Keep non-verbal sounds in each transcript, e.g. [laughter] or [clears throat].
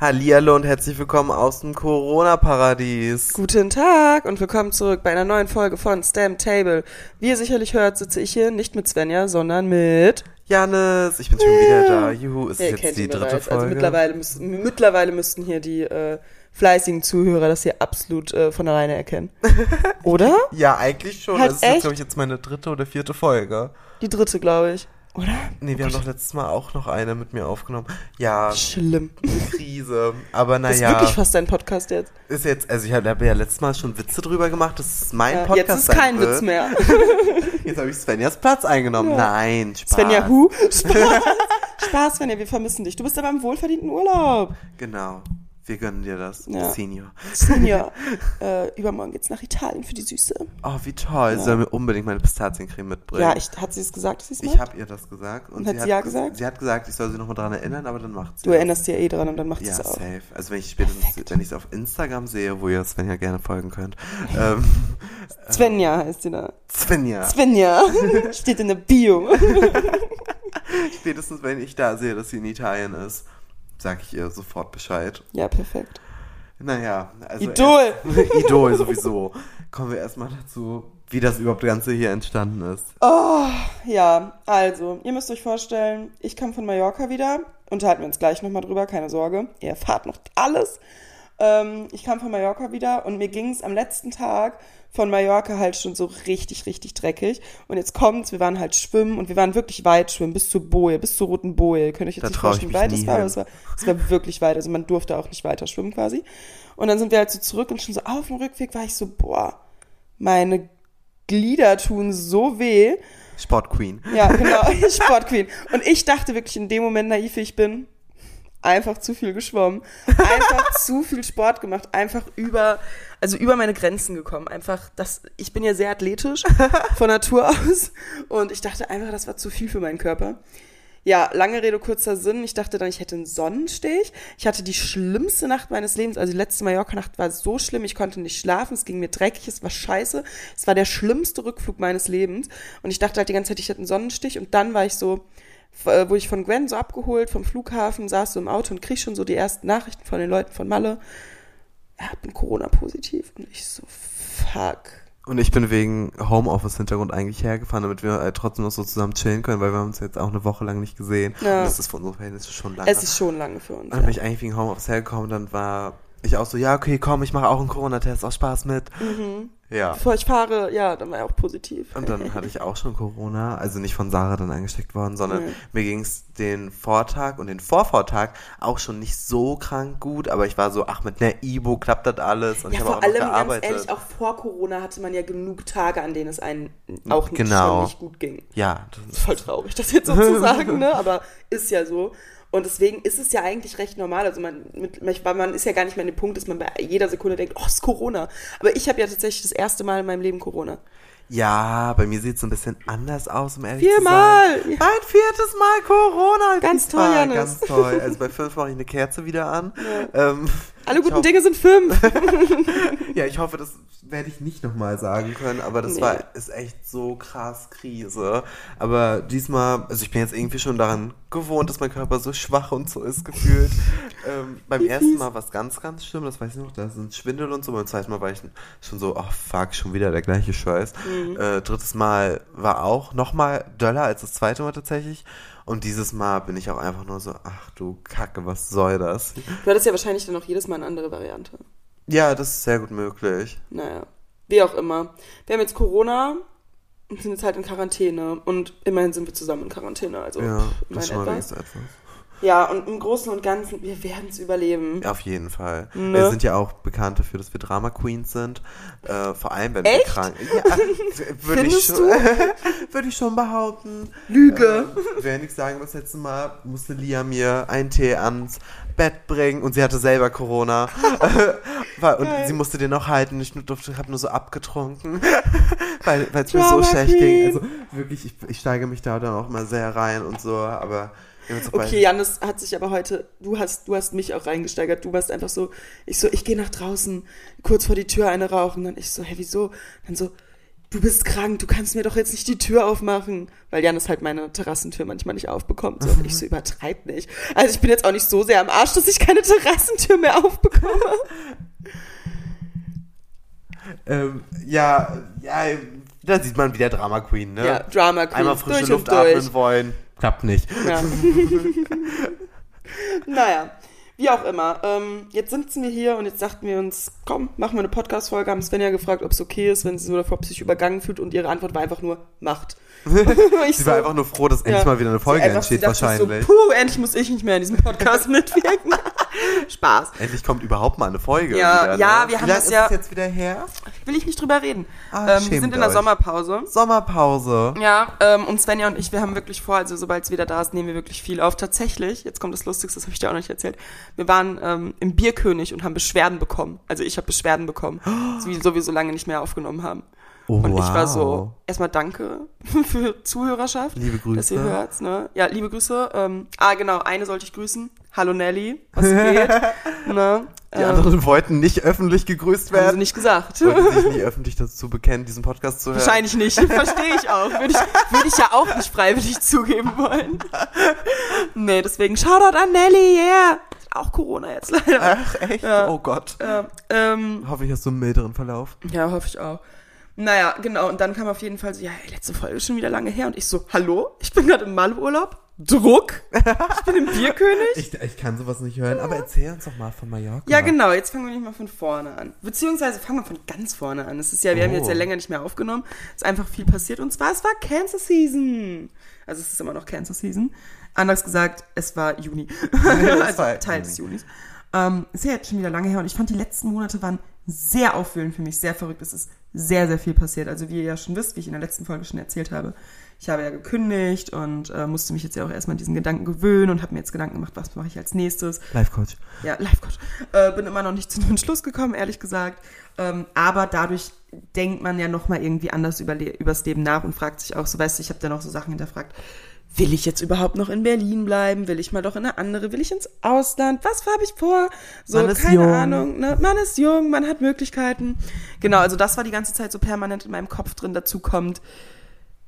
Hallihallo und herzlich willkommen aus dem Corona-Paradies. Guten Tag und willkommen zurück bei einer neuen Folge von Stamp Table. Wie ihr sicherlich hört, sitze ich hier nicht mit Svenja, sondern mit Janis, ich bin schon wieder da. Juhu, ist Ja, jetzt die dritte bereits. Folge. Also mittlerweile, müssen, mittlerweile müssten hier die äh, fleißigen Zuhörer das hier absolut äh, von alleine erkennen. [laughs] Oder? ja, eigentlich schon. Halt das ist glaube ich, jetzt meine dritte oder vierte Folge. Die dritte, glaube ich. Oder? Nee, wir haben doch letztes Mal auch noch eine mit mir aufgenommen. Ja, Schlimm. Krise. Aber Das ist naja, wirklich fast dein Podcast jetzt. ist jetzt, also ich habe ja letztes Mal schon Witze drüber gemacht, dass es mein Ja, Podcast jetzt ist kein. Witz mehr. [laughs] Jetzt habe ich Svenjas Platz eingenommen. Nein, Spaß. Svenja, hu? Spaß. [laughs] Spaß, Svenja, wir vermissen dich. Du bist aber im wohlverdienten Urlaub. Genau. Wir gönnen dir das, Ja. Senior. Svenja, [laughs] äh, übermorgen geht's nach Italien für die Süße. Oh, wie toll. Sie soll mir unbedingt meine Pistaziencreme mitbringen. Ja, ich, hat sie es gesagt, dass sie es Ich macht? habe ihr das gesagt. Und hat sie sie ja ges- gesagt? Sie hat gesagt, ich soll sie nochmal dran erinnern, aber dann macht sie Du das. erinnerst dich ja eh dran und dann macht sie Ja, es auch. safe. Also wenn ich spätestens, wenn ich es auf Instagram sehe, wo ihr Svenja gerne folgen könnt. [laughs] Ähm, Svenja heißt sie da. Svenja. Svenja. [laughs] Steht in der Bio. Spätestens wenn ich da sehe, dass sie in Italien ist, sage ich ihr sofort Bescheid. Ja, perfekt. Naja, also Idol. erst- [laughs] Idol sowieso. Kommen wir erstmal dazu, wie das überhaupt Ganze hier entstanden ist. Oh, ja, also, ihr müsst euch vorstellen, ich kam von Mallorca wieder. Unterhalten wir uns gleich nochmal drüber, keine Sorge. Ihr erfahrt noch alles. Ähm, ich kam von Mallorca wieder und mir ging es am letzten Tag von Mallorca halt schon so richtig, richtig dreckig. Und jetzt kommt's, wir waren halt schwimmen und wir waren wirklich weit schwimmen, bis zur Boje, bis zur roten Boje. Könnt ihr euch jetzt Da nicht vorstellen, wie weit es war, aber es war, es war wirklich weit. Also man durfte auch nicht weiter schwimmen quasi. Und dann sind wir halt so zurück und schon so auf dem Rückweg war ich so, boah, meine Glieder tun so weh. Sport Queen. Ja, genau, [laughs] Sportqueen. Und ich dachte wirklich in dem Moment, naiv wie ich bin, einfach zu viel geschwommen, einfach [laughs] zu viel Sport gemacht, einfach über, also über meine Grenzen gekommen. Einfach, das, ich bin ja sehr athletisch [laughs] von Natur aus und ich dachte einfach, das war zu viel für meinen Körper. Ja, lange Rede, kurzer Sinn. Ich dachte dann, ich hätte einen Sonnenstich. Ich hatte die schlimmste Nacht meines Lebens. Also die letzte Mallorca-Nacht war so schlimm. Ich konnte nicht schlafen. Es ging mir dreckig. Es war scheiße. Es war der schlimmste Rückflug meines Lebens. Und ich dachte halt die ganze Zeit, ich hätte einen Sonnenstich. Und dann war ich so, wo ich von Gwen so abgeholt vom Flughafen, saß so im Auto und krieg schon so die ersten Nachrichten von den Leuten von Malle. Er bin Corona-positiv. Und ich so, fuck. Und ich bin wegen Homeoffice-Hintergrund eigentlich hergefahren, damit wir äh, trotzdem noch so zusammen chillen können, weil wir haben uns jetzt auch eine Woche lang nicht gesehen. Ja. Und das ist für unsere Verhältnisse schon lange. Es ist schon lange für uns. Und dann bin Ja. ich eigentlich wegen Homeoffice hergekommen, dann war ich auch so, ja, okay, komm, ich mache auch einen Corona-Test, aus Spaß mit. Ja. Bevor ich fahre, ja, dann war er auch positiv. Und dann hatte ich auch schon Corona, also nicht von Sarah dann angesteckt worden, sondern Nee. mir ging es den Vortag und den Vorvortag auch schon nicht so krank gut, aber ich war so, ach, mit einer Ibo klappt das alles und Ja, ich habe vor auch noch allem, ganz gearbeitet. ehrlich, auch vor Corona hatte man ja genug Tage, an denen es einem auch nicht, Genau. schon nicht gut ging. ja, das ist Voll traurig, das jetzt so zu [laughs] sagen, ne? Aber ist ja so. Und deswegen ist es ja eigentlich recht normal. Also man, mit, man ist ja gar nicht mehr an dem Punkt, dass man bei jeder Sekunde denkt, oh, es ist Corona. Aber ich habe ja tatsächlich das erste Mal in meinem Leben Corona. Ja, bei mir sieht es ein bisschen anders aus, um ehrlich Viermal! zu sein. Mein viertes Mal Corona. Ganz toll, Janis. Ganz toll. Also bei fünf mache ich eine Kerze wieder an. Ähm, Alle guten hoffe- Dinge sind fünf. [laughs] Ja, ich hoffe, das werde ich nicht nochmal sagen können, aber das Nee. war, ist echt so krass Krise. Aber diesmal, also ich bin jetzt irgendwie schon daran gewohnt, dass mein Körper so schwach und so ist gefühlt. ähm, beim ersten Mal war es ganz, ganz schlimm, das weiß ich noch, da sind Schwindel und so. Beim zweiten Mal war ich schon so, oh fuck, schon wieder der gleiche Scheiß. Äh, drittes Mal war auch nochmal döller als das zweite Mal tatsächlich. Und dieses Mal bin ich auch einfach nur so, ach du Kacke, was soll das? Du hattest ja wahrscheinlich dann auch jedes Mal eine andere Variante. Ja, das ist sehr gut möglich. Naja, wie auch immer. Wir haben jetzt Corona und sind jetzt halt in Quarantäne. Und immerhin sind wir zusammen in Quarantäne. Also Ja, das ist schon mal etwas. Ja, und im Großen und Ganzen, wir werden es überleben. Auf jeden Fall. Ne? Wir sind ja auch bekannt dafür, dass wir Drama Queens sind. Äh, vor allem, wenn wir Echt? krank Ja, [laughs] würde ich, schon, [laughs] würde ich schon behaupten. Lüge. Äh, wer nichts sagen, das letzte Mal musste Lia mir einen Tee ans Bett bringen und sie hatte selber Corona. [laughs] Und Geil. sie musste den noch halten. Ich durfte, habe nur so abgetrunken, weil es mir so schlecht ging. Also wirklich, ich, ich steige mich da dann auch mal sehr rein und so, aber Okay, Janis hat sich aber heute, du hast, du hast mich auch reingesteigert. Du warst einfach so, ich so, ich gehe nach draußen, kurz vor die Tür eine rauchen. Dann ich so, hä, wieso? Dann so, du bist krank, du kannst mir doch jetzt nicht die Tür aufmachen. Weil Janis halt meine Terrassentür manchmal nicht aufbekommt. So, und ich so übertreib nicht. Also ich bin jetzt auch nicht so sehr am Arsch, dass ich keine Terrassentür mehr aufbekomme. [laughs] Ähm, ja, ja, da sieht man wieder Drama Queen, ne? Ja, Drama Queen. Einmal frische Luft atmen wollen. Klappt nicht. Ja. [laughs] naja, wie auch immer. Ähm, jetzt sitzen wir hier und jetzt dachten wir uns, komm, machen wir eine Podcast-Folge. Haben Svenja gefragt, ob es okay ist, wenn sie so davor sich übergangen fühlt und ihre Antwort war einfach nur, macht. [laughs] ich Sie war einfach nur froh, dass endlich ja. mal wieder eine Folge entsteht, dachte wahrscheinlich. So, Puh, endlich muss ich nicht mehr in diesem Podcast [laughs] mitwirken. [laughs] Spaß. Endlich kommt überhaupt mal eine Folge. Ja, wieder, ja, ne? wir haben das ist ja- es jetzt wieder her? Will ich nicht drüber reden. Ah, ähm, wir sind in der euch. Sommerpause. Sommerpause. Ja, ähm, und Svenja und ich, wir haben wirklich vor, also sobald es wieder da ist, nehmen wir wirklich viel auf. Tatsächlich, jetzt kommt das Lustigste, das habe ich dir auch noch nicht erzählt. Wir waren ähm, im Bierkönig und haben Beschwerden bekommen. Also ich habe Beschwerden bekommen, so wie so wir so lange nicht mehr aufgenommen haben. Oh, Und ich war wow. so, erstmal danke [laughs] für Zuhörerschaft. Liebe Grüße. Dass ihr hört's, ne? Ja, liebe Grüße. Ähm, ah, genau, eine sollte ich grüßen. Hallo Nelly, was geht? [laughs] ne? Die Ähm, anderen wollten nicht öffentlich gegrüßt haben sie werden. nicht gesagt. Wollten sich [laughs] nicht öffentlich dazu bekennen, diesen Podcast zu hören. Wahrscheinlich nicht. Verstehe ich auch. Würde ich, würde ich ja auch nicht freiwillig zugeben wollen. Nee, deswegen Shoutout an Nelly, yeah. Auch Corona jetzt leider. Ach, echt? Ja. Oh Gott. Ja, ähm, Hoffe ich, hast du einen milderen Verlauf. ja, hoffe ich auch. Naja, genau. Und dann kam auf jeden Fall so, ja, letzte Folge ist schon wieder lange her. Und ich so, hallo? Ich bin gerade im Malurlaub. Druck? Ich bin im [laughs] Bierkönig? Ich, ich kann sowas nicht hören, aber erzähl uns doch mal von Mallorca. Ja, genau. Jetzt fangen wir nicht mal von vorne an. Beziehungsweise fangen wir von ganz vorne an. Es ist ja, wir haben Oh. jetzt ja länger nicht mehr aufgenommen. Es ist einfach viel passiert. Und zwar, es war Cancer Season. Also es ist immer noch Cancer Season. Anders gesagt, es war Juni. [laughs] also war Teil des Junis. Ähm, ist ja jetzt schon wieder lange her. Und ich fand, die letzten Monate waren sehr aufwühlend für mich, sehr verrückt. Es ist sehr, sehr viel passiert. Also wie ihr ja schon wisst, wie ich in der letzten Folge schon erzählt habe, ich habe ja gekündigt und äh, musste mich jetzt ja auch erstmal an diesen Gedanken gewöhnen und habe mir jetzt Gedanken gemacht, was mache ich als nächstes. Life Coach. Ja, Life Coach. Äh, bin immer noch nicht [laughs] zu einem Entschluss gekommen, ehrlich gesagt. Ähm, aber dadurch denkt man ja nochmal irgendwie anders über übers Leben nach und fragt sich auch so, weißt du, ich habe da noch so Sachen hinterfragt. Will ich jetzt überhaupt noch in Berlin bleiben? Will ich mal doch in eine andere? Will ich ins Ausland? Was habe ich vor? So, keine jung. Ahnung. Ne? Man ist jung, man hat Möglichkeiten. Genau, also das war die ganze Zeit so permanent in meinem Kopf drin. Dazu kommt,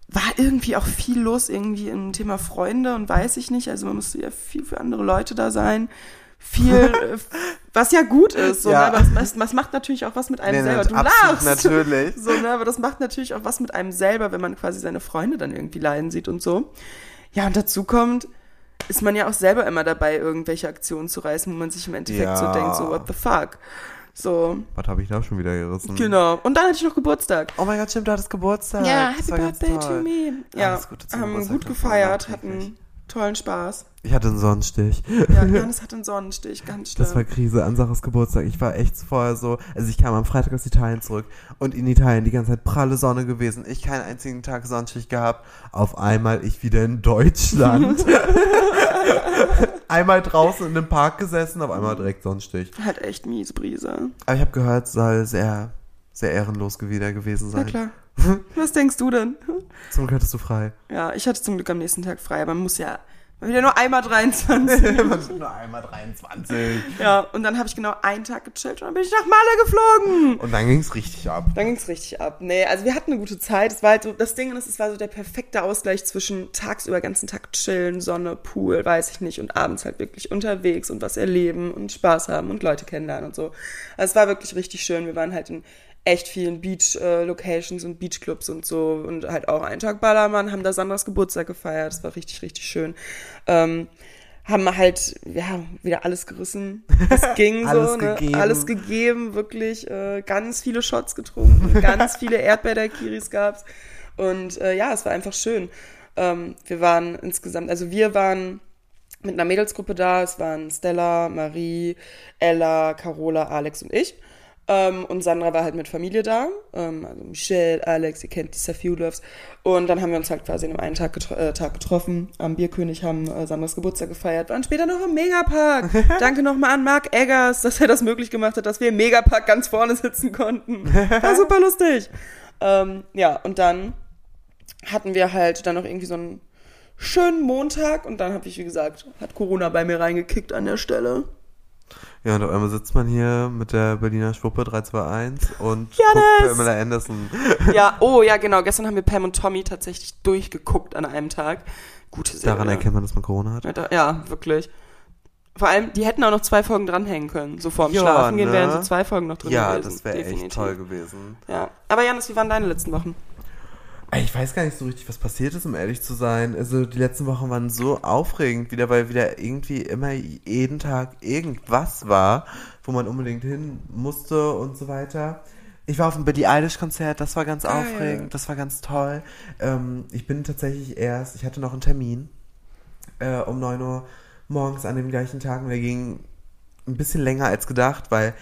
war irgendwie auch viel los irgendwie im Thema Freunde und weiß ich nicht. Also man musste ja viel für andere Leute da sein. Viel, [laughs] äh, was ja gut ist. So, Ja. ne? aber das, das, macht natürlich auch was mit einem Nee, selber. Du lachst. natürlich. So, ne? Aber das macht natürlich auch was mit einem selber, wenn man quasi seine Freunde dann irgendwie leiden sieht und so. Ja, und dazu kommt, ist man ja auch selber immer dabei, irgendwelche Aktionen zu reißen, wo man sich im Endeffekt so Ja. denkt, so, what the fuck? So, Was habe ich da schon wieder gerissen? genau. Und dann hatte ich noch Geburtstag. Oh mein Gott, stimmt, du hattest Geburtstag. Ja, Das Happy Birthday to me. Ja, Alles Gute zum haben Geburtstag gut gefeiert, hatten tollen Spaß. Ich hatte einen Sonnenstich. Ja, [laughs] Johannes hatte einen Sonnenstich, ganz schlimm. Das war Krise an Sarahs Geburtstag. Ich war echt vorher so, also ich kam am Freitag aus Italien zurück und in Italien die ganze Zeit pralle Sonne gewesen. Ich keinen einzigen Tag Sonnenstich gehabt. Auf einmal ich wieder in Deutschland. [laughs] einmal draußen in einem Park gesessen, auf einmal direkt Sonnenstich. halt echt mies, Brise. Aber ich habe gehört, soll sehr, sehr ehrenlos wieder gewesen Na sein. klar. [laughs] Was denkst du denn? Zum Glück hattest du frei. Ja, ich hatte zum Glück am nächsten Tag frei, aber man muss ja wieder nur einmal 23. [laughs] Nur einmal 23. ja, und dann habe ich genau einen Tag gechillt und dann bin ich nach Malle geflogen. Und dann ging's richtig ab. Dann ging's richtig ab. Nee, also wir hatten eine gute Zeit. Es war halt so, das Ding ist, es war so der perfekte Ausgleich zwischen tagsüber ganzen Tag chillen, Sonne, Pool, weiß ich nicht, und abends halt wirklich unterwegs und was erleben und Spaß haben und Leute kennenlernen und so. Also es war wirklich richtig schön. Wir waren halt in echt vielen Beach-Locations und Beachclubs und so und halt auch einen Tag Ballermann, haben da Sandras Geburtstag gefeiert. Das war richtig, richtig schön. Ähm, haben halt, ja, wieder alles gerissen. Es [laughs] ging Alles so, ne? gegeben. Alles gegeben, wirklich äh, ganz viele Shots getrunken, [laughs] ganz viele Erdbeerdaiquiris gab's und äh, ja, es war einfach schön. Ähm, wir waren insgesamt, also wir waren mit einer Mädelsgruppe da, es waren Stella, Marie, Ella, Carola, Alex und ich. Ähm, und Sandra war halt mit Familie da, ähm, also Michelle, Alex, ihr kennt die Safiulovs. Und dann haben wir uns halt quasi an einem einen Tag, getro äh, Tag getroffen, am Bierkönig, haben äh, Sandras Geburtstag gefeiert, waren später noch im Megapark. [laughs] Danke nochmal an Mark Eggers, dass er das möglich gemacht hat, dass wir im Megapark ganz vorne sitzen konnten. War super lustig. Ähm, ja, und dann hatten wir halt dann noch irgendwie so einen schönen Montag und dann habe ich, wie gesagt, hat Corona bei mir reingekickt an der Stelle. Ja, und auf einmal sitzt man hier mit der Berliner Schwuppe 321 und Janis! guckt Pamela Anderson. [laughs] Ja, oh ja, genau. Gestern haben wir Pam und Tommy tatsächlich durchgeguckt an einem Tag. Gute Serie. Daran erkennt man, dass man Corona hat. Ja, da- Ja, wirklich. Vor allem, die hätten auch noch zwei Folgen dranhängen können. So vorm Ja, Schlafen gehen ne? wären so zwei Folgen noch drin Ja, gewesen. das wäre echt toll gewesen. Ja. Aber Janis, wie waren deine letzten Wochen? Ich weiß gar nicht so richtig, was passiert ist, um ehrlich zu sein. Also die letzten Wochen waren so aufregend wieder, weil wieder irgendwie immer jeden Tag irgendwas war, wo man unbedingt hin musste und so weiter. Ich war auf dem Billie Eilish Konzert, das war ganz Geil. aufregend, das war ganz toll. Ähm, ich bin tatsächlich erst, ich hatte noch einen Termin äh, um 9 Uhr morgens an dem gleichen Tag und der ging ein bisschen länger als gedacht, weil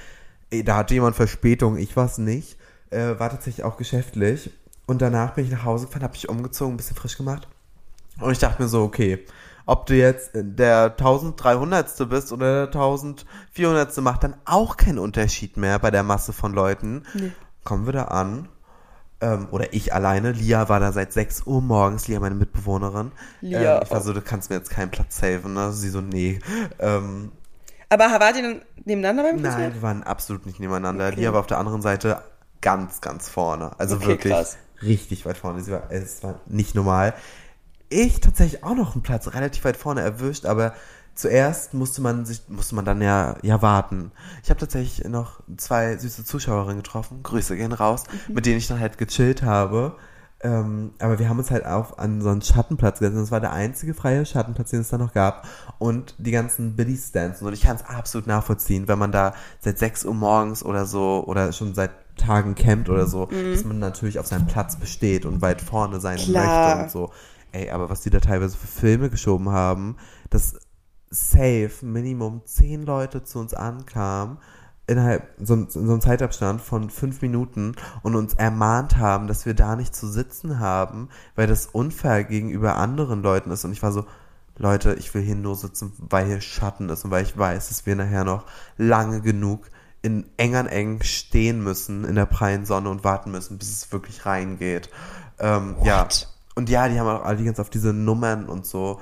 ey, da hatte jemand Verspätung, ich war es nicht. Äh, war tatsächlich auch geschäftlich. Und danach bin ich nach Hause gefahren, habe mich umgezogen, ein bisschen frisch gemacht. Und ich dachte mir so, okay, ob du jetzt der 1300. bist oder der 1400. macht dann auch keinen Unterschied mehr bei der Masse von Leuten. Nee. Kommen wir da an. Ähm, oder ich alleine. Lia war da seit 6 Uhr morgens, Lia, meine Mitbewohnerin. Lia ähm, ich war so, du kannst mir jetzt keinen Platz saven, ne? Sie so, nee. Ähm, Aber wart ihr dann nebeneinander beim Nein, Konzert? wir waren absolut nicht nebeneinander. Okay. Lia war auf der anderen Seite ganz, ganz vorne. Also Okay, wirklich krass. Richtig weit vorne. Sie war, es war nicht normal. Ich tatsächlich auch noch einen Platz relativ weit vorne erwischt, aber zuerst musste man sich, musste man dann ja, ja warten. Ich habe tatsächlich noch zwei süße Zuschauerinnen getroffen. Grüße gehen raus, Mhm. mit denen ich dann halt gechillt habe. Ähm, aber wir haben uns halt auch an so einen Schattenplatz gesetzt. Das war der einzige freie Schattenplatz, den es da noch gab. Und die ganzen Billy-Stands. Und ich kann es absolut nachvollziehen, wenn man da seit 6 Uhr morgens oder so oder schon seit Tagen campt oder so, dass man natürlich auf seinem Platz besteht und weit vorne sein Klar. möchte und so. Ey, aber was die da teilweise für Filme geschoben haben, dass safe Minimum 10 Leute zu uns ankamen, innerhalb so, in so einem Zeitabstand von fünf Minuten und uns ermahnt haben, dass wir da nicht zu sitzen haben, weil das unfair gegenüber anderen Leuten ist. Und ich war so, Leute, ich will hier nur sitzen, weil hier Schatten ist und weil ich weiß, dass wir nachher noch lange genug in eng an eng stehen müssen in der prallen Sonne und warten müssen, bis es wirklich reingeht. Ähm, ja. Und ja, die haben auch alle die ganz auf diese Nummern und so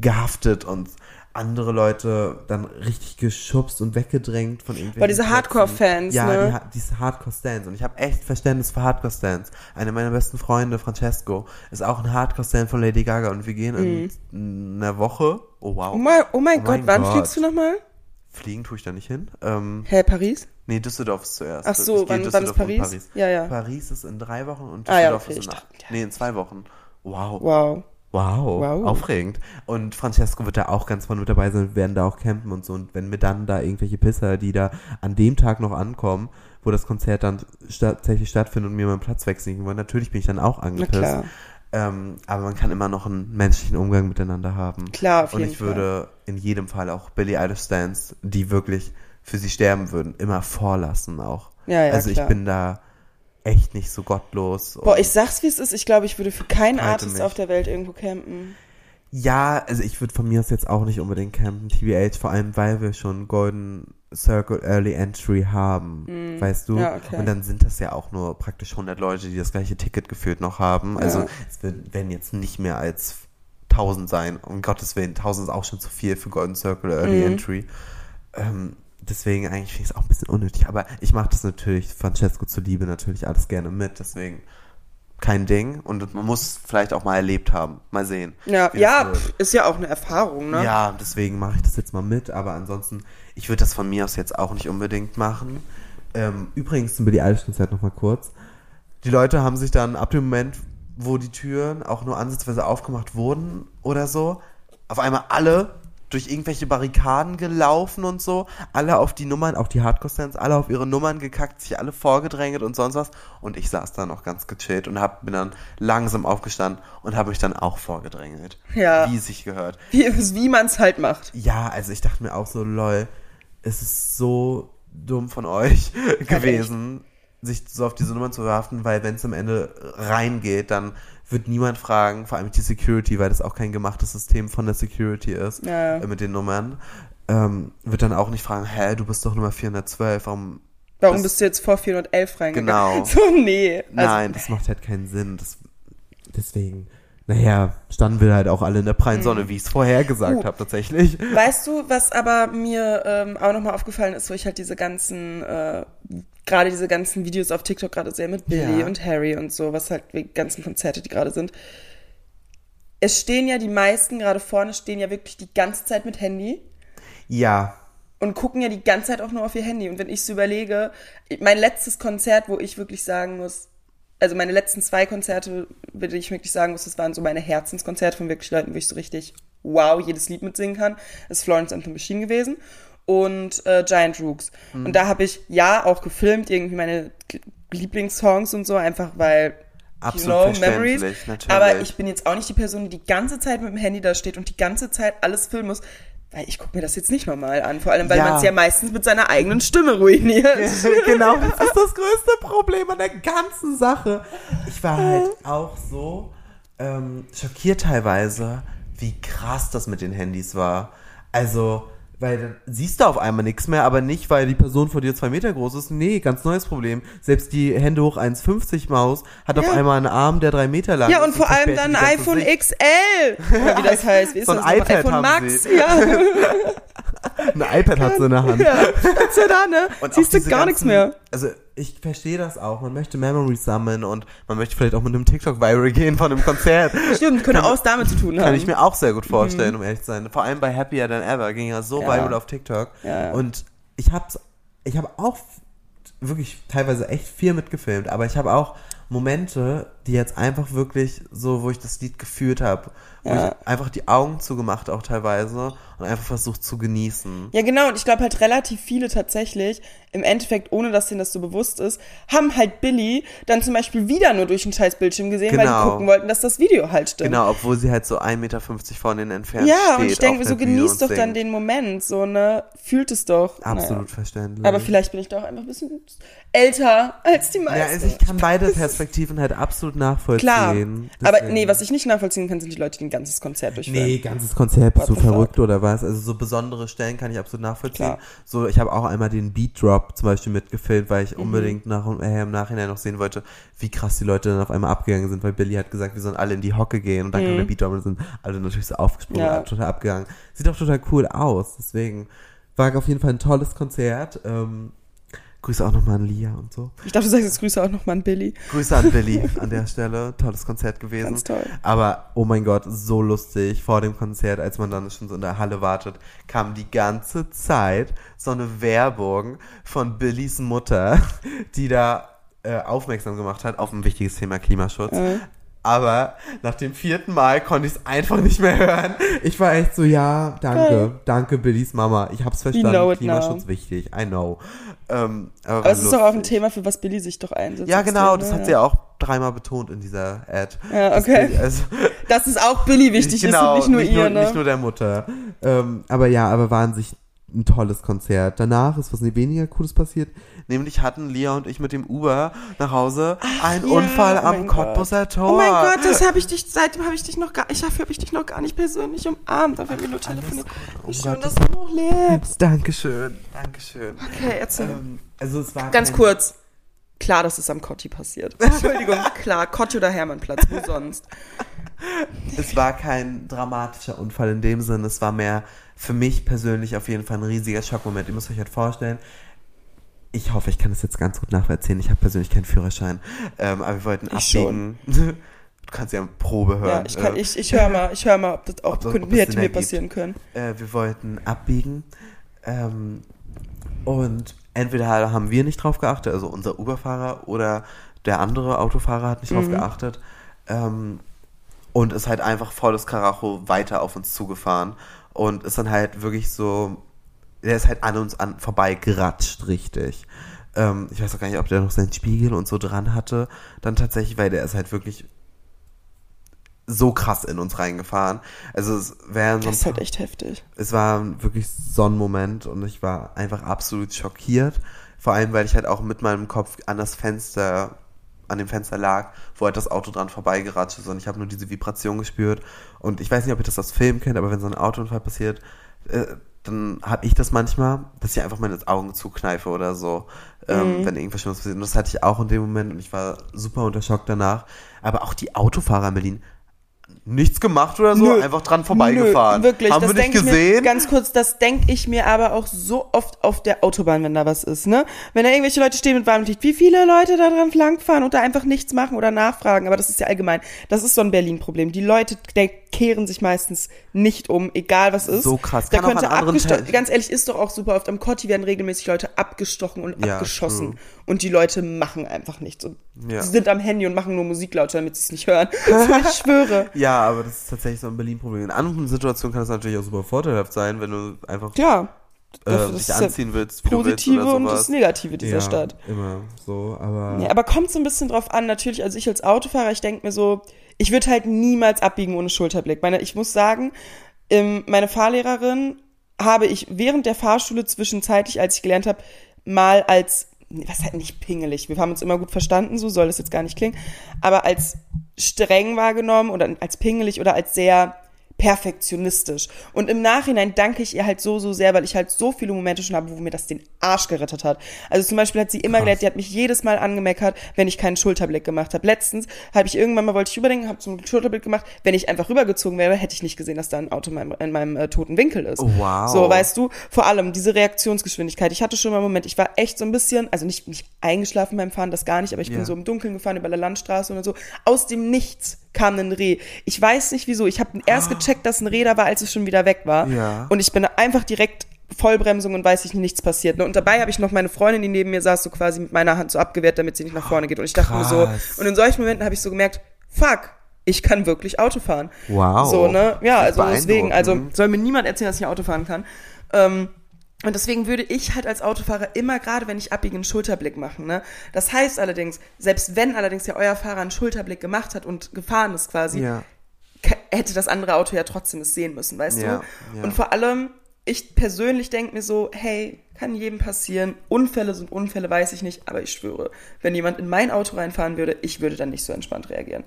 gehaftet und andere Leute dann richtig geschubst und weggedrängt von irgendwelchen Boah, diese. Hardcore-Fans, Ja, ne? die, diese Hardcore-Stans. Und ich habe echt Verständnis für Hardcore-Stans. Eine meiner besten Freunde, Francesco, ist auch ein Hardcore-Stan von Lady Gaga und wir gehen in, in einer Woche. Oh wow. Oh mein, oh mein Oh Gott, mein wann Gott. fliegst du nochmal? Fliegen tue ich da nicht hin. Ähm, Hä, Paris? nee, Düsseldorf ist zuerst. Ach so, wann- wann ist Düsseldorf und Paris? Ja, ja. Paris ist in drei Wochen und Ah, ja, Düsseldorf okay, ist in, dachte, ja. nee, in zwei Wochen. Wow. Wow. Wow, Wow. aufregend. Und Francesco wird da auch ganz vorne mit dabei sein, wir werden da auch campen und so. Und wenn wir dann da irgendwelche Pisser, die da an dem Tag noch ankommen, wo das Konzert dann tatsächlich stattfindet und mir meinen Platz wechseln wollen, natürlich bin ich dann auch Na angepisst. klar. Ähm, aber man kann immer noch einen menschlichen Umgang miteinander haben. Klar, auf und jeden ich würde in jedem Fall auch Billie Eilish Stans, die wirklich für sie sterben würden, immer vorlassen auch. Ja, ja, also klar. ich bin da echt nicht so gottlos. Boah, und- ich sag's wie es ist, ich glaube, ich würde für keinen Artist mich. auf der Welt irgendwo campen. Ja, also ich würde von mir aus jetzt auch nicht unbedingt campen, TBH, vor allem weil wir schon Golden Circle Early Entry haben, weißt du? Mm. Ja, okay. Und dann sind das ja auch nur praktisch 100 Leute, die das gleiche Ticket geführt noch haben. Also Ja. es werden jetzt nicht mehr als 1000 sein. Um Gottes Willen, 1000 ist auch schon zu viel für Golden Circle Early Mhm. Entry. Ähm, deswegen eigentlich finde ich es auch ein bisschen unnötig. Aber ich mache das natürlich, Francesco zuliebe, natürlich alles gerne mit. Deswegen kein Ding. Und man muss es vielleicht auch mal erlebt haben. Mal sehen. Ja, ja, pff, ist ja auch eine Erfahrung, ne? Ja, deswegen mache ich das jetzt mal mit, aber ansonsten, ich würde das von mir aus jetzt auch nicht unbedingt machen. Ähm, übrigens zum Billie Eilish Konzert noch mal kurz. Die Leute haben sich dann ab dem Moment, wo die Türen auch nur ansatzweise aufgemacht wurden oder so, auf einmal alle durch irgendwelche Barrikaden gelaufen und so, alle auf die Nummern, auch die Hardcore-Stands, alle auf ihre Nummern gekackt, sich alle vorgedrängelt und sonst was. Und ich saß da noch ganz gechillt und hab, bin dann langsam aufgestanden und habe mich dann auch vorgedrängelt. Ja. Wie es sich gehört. Wie, wie man's halt macht. Ja, also ich dachte mir auch so, lol, es ist so dumm von euch [laughs] gewesen, sich so auf diese Nummern zu werfen, weil wenn es am Ende reingeht, dann wird niemand fragen, vor allem die Security, weil das auch kein gemachtes System von der Security ist, Ja. äh, mit den Nummern, ähm, wird dann auch nicht fragen, hä, du bist doch Nummer 412, warum... Warum bist du jetzt vor 411 reingegangen? Genau. [laughs] So, nee. Also, Nein, das macht halt keinen Sinn. Das, deswegen, Naja, standen wir halt auch alle in der prallen Mhm. Sonne, wie ich es vorher gesagt Uh. habe, tatsächlich. Weißt du, was aber mir ähm, auch nochmal aufgefallen ist, wo ich halt diese ganzen, äh, gerade diese ganzen Videos auf TikTok gerade sehe mit Billy Ja. und Harry und so, was halt die ganzen Konzerte, die gerade sind. Es stehen ja die meisten gerade vorne, stehen ja wirklich die ganze Zeit mit Handy Ja, und gucken ja die ganze Zeit auch nur auf ihr Handy. Und wenn ich so überlege, mein letztes Konzert, wo ich wirklich sagen muss, also meine letzten zwei Konzerte, würde ich wirklich sagen muss, das waren so meine Herzenskonzerte von wirklich Leuten, wo ich so richtig wow, jedes Lied mitsingen kann, ist Florence and the Machine gewesen und äh, Giant Rooks. Mhm. Und da habe ich ja auch gefilmt, irgendwie meine Lieblingssongs und so, einfach weil Absolut verständlich, natürlich. aber ich bin jetzt auch nicht die Person, die die ganze Zeit mit dem Handy da steht und die ganze Zeit alles filmen muss. Weil ich gucke mir das jetzt nicht normal an. Vor allem, weil Ja. man es ja meistens mit seiner eigenen Stimme ruiniert. [laughs] genau, das ist das größte Problem an der ganzen Sache. Ich war halt [laughs] auch so ähm, schockiert teilweise, wie krass das mit den Handys war. Also, weil dann siehst du auf einmal nichts mehr, aber nicht, weil die Person vor dir zwei Meter groß ist. Nee, ganz neues Problem. Selbst die Hände hoch 1,50 Maus hat auf Ja. einmal einen Arm, der drei Meter lang ist. Ja, und vor allem dann ein iPhone. XL. Oder wie das [laughs] heißt. Wie ist So ein das? iPad iPhone Max. sie. Ja. [laughs] Ein iPad hat sie in der Hand. ja. Ganz ja da, ne? Und Siehst du gar nichts mehr. Also ich verstehe das auch. Man möchte Memories sammeln und man möchte vielleicht auch mit einem TikTok-Viral gehen von einem Konzert. [laughs] Stimmt, könnte auch was damit zu tun haben. Kann ich mir auch sehr gut vorstellen, um ehrlich zu sein. Vor allem bei Happier Than Ever ging ja so Ja. viral auf TikTok. Ja, ja. Und ich hab's, ich habe auch wirklich teilweise echt viel mitgefilmt, aber ich habe auch Momente, die jetzt einfach wirklich so, wo ich das Lied gefühlt habe, wo Ja. ich einfach die Augen zugemacht auch teilweise und einfach versucht zu genießen. Ja, genau, und ich glaube halt relativ viele tatsächlich, im Endeffekt, ohne dass denen das so bewusst ist, haben halt Billy dann zum Beispiel wieder nur durch einen scheiß Bildschirm gesehen, weil die Genau. gucken wollten, dass das Video halt stimmt. Genau, obwohl sie halt so 1,50 Meter von denen entfernt Ja, steht. und ich denke mir so, der Bühne genieß und doch dann den Moment, so, ne? Fühlt es doch. Absolut Naja. verständlich. Aber vielleicht bin ich doch einfach ein bisschen älter als die meisten. Ja, also ich kann beide Perspektiven halt absolut nachvollziehen. Klar. Aber nee, was ich nicht nachvollziehen kann, sind die Leute, die ein ganzes Konzert durchführen. Nee, ganzes Konzert, bist du fuck? verrückt oder was? Also so besondere Stellen kann ich absolut nachvollziehen. Klar. So, ich habe auch einmal den Beat Drop zum Beispiel mitgefilmt, weil Mhm. ich unbedingt nach, äh, im Nachhinein noch sehen wollte, wie krass die Leute dann auf einmal abgegangen sind, weil Billy hat gesagt, wir sollen alle in die Hocke gehen und dann kam der Beat Drop und sind alle natürlich so aufgesprungen, Mhm. Ja. und total abgegangen. Sieht auch total cool aus, deswegen war auf jeden Fall ein tolles Konzert. Ähm, Grüße auch nochmal an Lia und so. Ich dachte, du sagst jetzt Grüße auch nochmal an Billy. Grüße an Billy [laughs] an der Stelle. Tolles Konzert gewesen. Ganz toll. Aber oh mein Gott, so lustig. Vor dem Konzert, als man dann schon so in der Halle wartet, kam die ganze Zeit so eine Werbung von Billys Mutter, [laughs] die da äh, aufmerksam gemacht hat auf ein wichtiges Thema Klimaschutz. Äh. Aber nach dem vierten Mal konnte ich es einfach nicht mehr hören. Ich war echt so, ja, danke, Geil. danke Billys Mama. Ich hab's verstanden. Klimaschutz now. wichtig, I know. Ähm, aber Aber es ist doch auch ein lustig. Thema, für was Billy sich doch einsetzt. Ja, genau, das hat sie ja auch dreimal betont in dieser Ad. Ja, Dass okay. Billy- Also, Dass es auch Billy wichtig [laughs] ist und nicht nur ihr, ne? Nicht nur der Mutter. Ähm, aber ja, aber war an sich ein tolles Konzert. Danach ist was weniger Cooles passiert. Nämlich hatten Lia und ich mit dem Uber nach Hause einen ja, Unfall oh am mein Cottbusser Tor. Oh mein Gott, das habe ich dich, seitdem habe ich dich noch gar, ich dafür habe ich dich noch gar nicht persönlich umarmt, dafür haben wir nur telefoniert. Oh schön, Gott, dass du noch lebst. Dankeschön, Dankeschön. Okay, erzähl. Ähm, also es war Ganz kurz. Klar, dass es am Cotti passiert. [laughs] Entschuldigung, klar, Cotti oder Hermannplatz, wo sonst? Es war kein dramatischer Unfall in dem Sinne. Es war mehr für mich persönlich auf jeden Fall ein riesiger Schockmoment. Ihr müsst euch halt vorstellen, ich hoffe, ich kann das jetzt ganz gut nacherzählen. Ich habe persönlich keinen Führerschein. Ähm, aber wir wollten abbiegen. Du kannst ja Probe hören. Ja, ich kann, Äh, ich, ich höre mal, ich höre mal, ob das auch Ob das- könnte, ob das hätte mir passieren können. äh, wir wollten abbiegen. Ähm, und entweder haben wir nicht drauf geachtet, also unser Uberfahrer oder der andere Autofahrer hat nicht drauf Mhm. geachtet. Ähm, und ist halt einfach volles Karacho weiter auf uns zugefahren. Und ist dann halt wirklich so, der ist halt an uns an vorbei geratscht, richtig. Ähm, ich weiß auch gar nicht, ob der noch seinen Spiegel und so dran hatte. Dann tatsächlich, weil der ist halt wirklich so krass in uns reingefahren. Also es wären so Das ist halt echt heftig. es war wirklich so ein Moment und ich war einfach absolut schockiert. Vor allem, weil ich halt auch mit meinem Kopf an das Fenster, an dem Fenster lag, wo halt das Auto dran vorbeigeratscht ist und ich habe nur diese Vibration gespürt. Und ich weiß nicht, ob ihr das aus Filmen kennt, aber wenn so ein Autounfall passiert, äh, dann habe ich das manchmal, dass ich einfach meine Augen zukneife oder so, ähm, wenn irgendwas Schlimmes passiert. Und das hatte ich auch in dem Moment und ich war super unter Schock danach. Aber auch die Autofahrer in Berlin, nichts gemacht oder so, Nö. einfach dran vorbeigefahren. Nö, wirklich, Haben das wir nicht ich mir, gesehen? ganz kurz, das denke ich mir aber auch so oft auf der Autobahn, wenn da was ist, ne? Wenn da irgendwelche Leute stehen mit warmem Licht, wie viele Leute da dran langfahren und da einfach nichts machen oder nachfragen, aber das ist ja allgemein. Das ist so ein Berlin-Problem. Die Leute der kehren sich meistens nicht um, egal was ist. So krass. Da Kann könnte abgestochen, ganz ehrlich, ist doch auch super oft am Kotti werden regelmäßig Leute abgestochen und Ja, abgeschossen. true. Und die Leute machen einfach nichts. Und Ja. sie sind am Handy und machen nur Musik lauter, damit sie es nicht hören. [laughs] ich schwöre. [laughs] Ja, aber das ist tatsächlich so ein Berlin-Problem. In anderen Situationen kann es natürlich auch super vorteilhaft sein, wenn du einfach Ja. äh, das dich ja anziehen willst, wie du willst Positive und das Negative dieser ja, Stadt. immer so, aber... Ja, aber kommt so ein bisschen drauf an. Natürlich, also ich als Autofahrer, ich denke mir so, ich würde halt niemals abbiegen ohne Schulterblick. Meine, ich muss sagen, ähm, meine Fahrlehrerin habe ich während der Fahrschule zwischenzeitlich, als ich gelernt habe, mal als, was halt nicht pingelig, wir haben uns immer gut verstanden, so soll das jetzt gar nicht klingen, aber als streng wahrgenommen oder als pingelig oder als sehr perfektionistisch. Und im Nachhinein danke ich ihr halt so, so sehr, weil ich halt so viele Momente schon habe, wo mir das den Arsch gerettet hat. Also zum Beispiel hat sie immer gelernt, die hat mich jedes Mal angemeckert, wenn ich keinen Schulterblick gemacht habe. Letztens habe ich irgendwann mal, wollte ich überdenken, habe zum Schulterblick gemacht. Wenn ich einfach rübergezogen wäre, hätte ich nicht gesehen, dass da ein Auto in meinem, in meinem äh, toten Winkel ist. Wow. So, weißt du, vor allem diese Reaktionsgeschwindigkeit. Ich hatte schon mal einen Moment, ich war echt so ein bisschen, also nicht, nicht eingeschlafen beim Fahren, das gar nicht, aber ich Ja. bin so im Dunkeln gefahren über der Landstraße und so. Aus dem Nichts kam ein Reh. Ich weiß nicht wieso. Ich habe erst gecheckt, dass ein Reh da war, als es schon wieder weg war. Ja. Und ich bin einfach direkt Vollbremsung und weiß ich nicht, nichts passiert. Ne? Und dabei habe ich noch meine Freundin, die neben mir saß, so quasi mit meiner Hand so abgewehrt, damit sie nicht nach vorne geht. Und ich dachte mir so, Krass. und in solchen Momenten habe ich so gemerkt, fuck, ich kann wirklich Auto fahren. Wow. So, ne? Ja, also deswegen, also soll mir niemand erzählen, dass ich Auto fahren kann. Ähm, und deswegen würde ich halt als Autofahrer immer, gerade wenn ich abbiege, einen Schulterblick machen. Ne? Das heißt allerdings, selbst wenn allerdings ja euer Fahrer einen Schulterblick gemacht hat und gefahren ist quasi, Ja. hätte das andere Auto ja trotzdem es sehen müssen, weißt Ja, du? ja. Und vor allem, ich persönlich denke mir so, hey, kann jedem passieren. Unfälle sind Unfälle, weiß ich nicht, aber ich schwöre, wenn jemand in mein Auto reinfahren würde, ich würde dann nicht so entspannt reagieren.